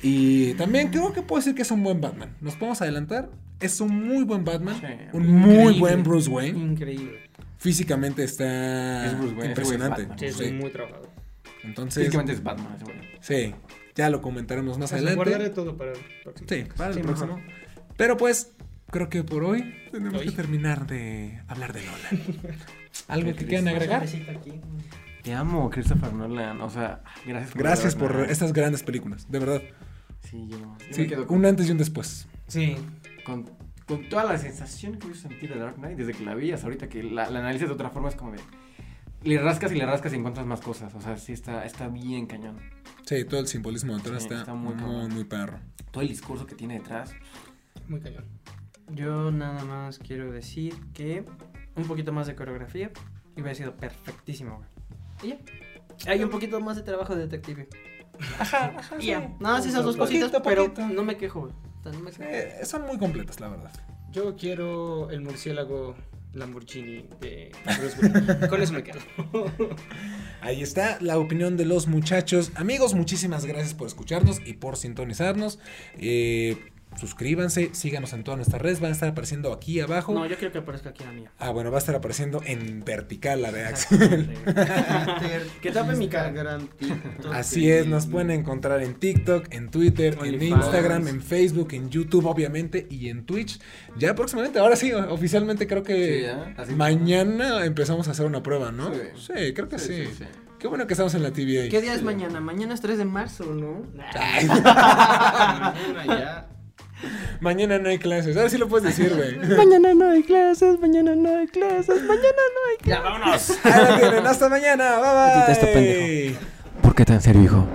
S1: Y también creo que puedo decir que es un buen Batman. Nos podemos adelantar. Es un muy buen Batman.
S2: Sí,
S1: un muy
S3: Increíble.
S1: buen Bruce Wayne.
S3: Increíble.
S1: Físicamente está
S2: Es Bruce Wayne, es
S1: impresionante.
S2: Batman.
S4: Sí, es muy trabajado.
S1: Entonces,
S2: Físicamente es Batman, güey.
S1: sí, ya lo comentaremos más
S4: O sea,
S1: adelante.
S4: guardaré todo para el próximo.
S1: Sí, para el
S3: Sí,
S1: próximo. Pero pues, creo que por hoy tenemos
S4: Hoy.
S1: que terminar de hablar de Nolan. ¿Algo que quieran agregar?
S3: Aquí.
S2: Te amo, Christopher Nolan. O sea, gracias por
S1: Gracias por estas grandes películas, de verdad.
S2: Sí, yo, yo
S1: Sí,
S2: me quedo con,
S1: un antes y un después.
S3: Sí.
S2: con, con toda la sensación que yo sentí de Dark Knight desde que la vi hasta ahorita que la, la analizas de otra forma es como de... Le rascas y le rascas y encuentras más cosas. O sea, sí está, está bien cañón.
S1: Sí, todo el simbolismo detrás
S2: Sí,
S1: está,
S2: está muy
S1: muy perro.
S2: Todo el discurso que tiene detrás.
S4: Muy cañón.
S3: Yo nada más quiero decir que un poquito más de coreografía y hubiera sido perfectísimo, güey. Y ya. Hay un poquito más de trabajo de detective.
S1: Ajá, ajá.
S3: Y ya. Nada más esas dos
S1: Poquito,
S3: cositas, pero
S1: poquito.
S3: no me quejo, güey. No me quejo.
S1: Eh, son muy completas, la verdad.
S4: Yo quiero el murciélago Lamborghini de Bruce. Con eso me quedo.
S1: Ahí está la opinión de los muchachos. Amigos, muchísimas gracias por escucharnos y por sintonizarnos. Eh, suscríbanse, síganos en todas nuestras redes. Van a estar apareciendo aquí abajo.
S3: No, yo quiero que aparezca aquí la mía.
S1: Ah, bueno, va a estar apareciendo en vertical la de Axel.
S3: Que tape mi cara.
S1: Así es, nos pueden encontrar en TikTok, en Twitter, en. Instagram, en Facebook, en YouTube, obviamente, y en Twitch. Ya próximamente, ahora sí, oficialmente creo que
S2: Sí, ya, así.
S1: mañana empezamos a hacer una prueba, ¿no?
S2: Sí.
S1: Sí, creo que sí,
S2: Sí, sí, sí.
S1: Qué bueno que estamos en la TVA.
S3: ¿Qué día es mañana? Mañana es 3 de marzo, ¿no?
S4: Mañana ya.
S1: Mañana no hay clases. Ahora sí lo puedes decir, güey.
S3: mañana no hay clases, mañana no hay clases, mañana no hay clases.
S4: Ya, vámonos.
S1: Ahí la tienen. Hasta mañana. Bye bye.
S2: Quita esto, pendejo. ¿Por qué tan serio, hijo?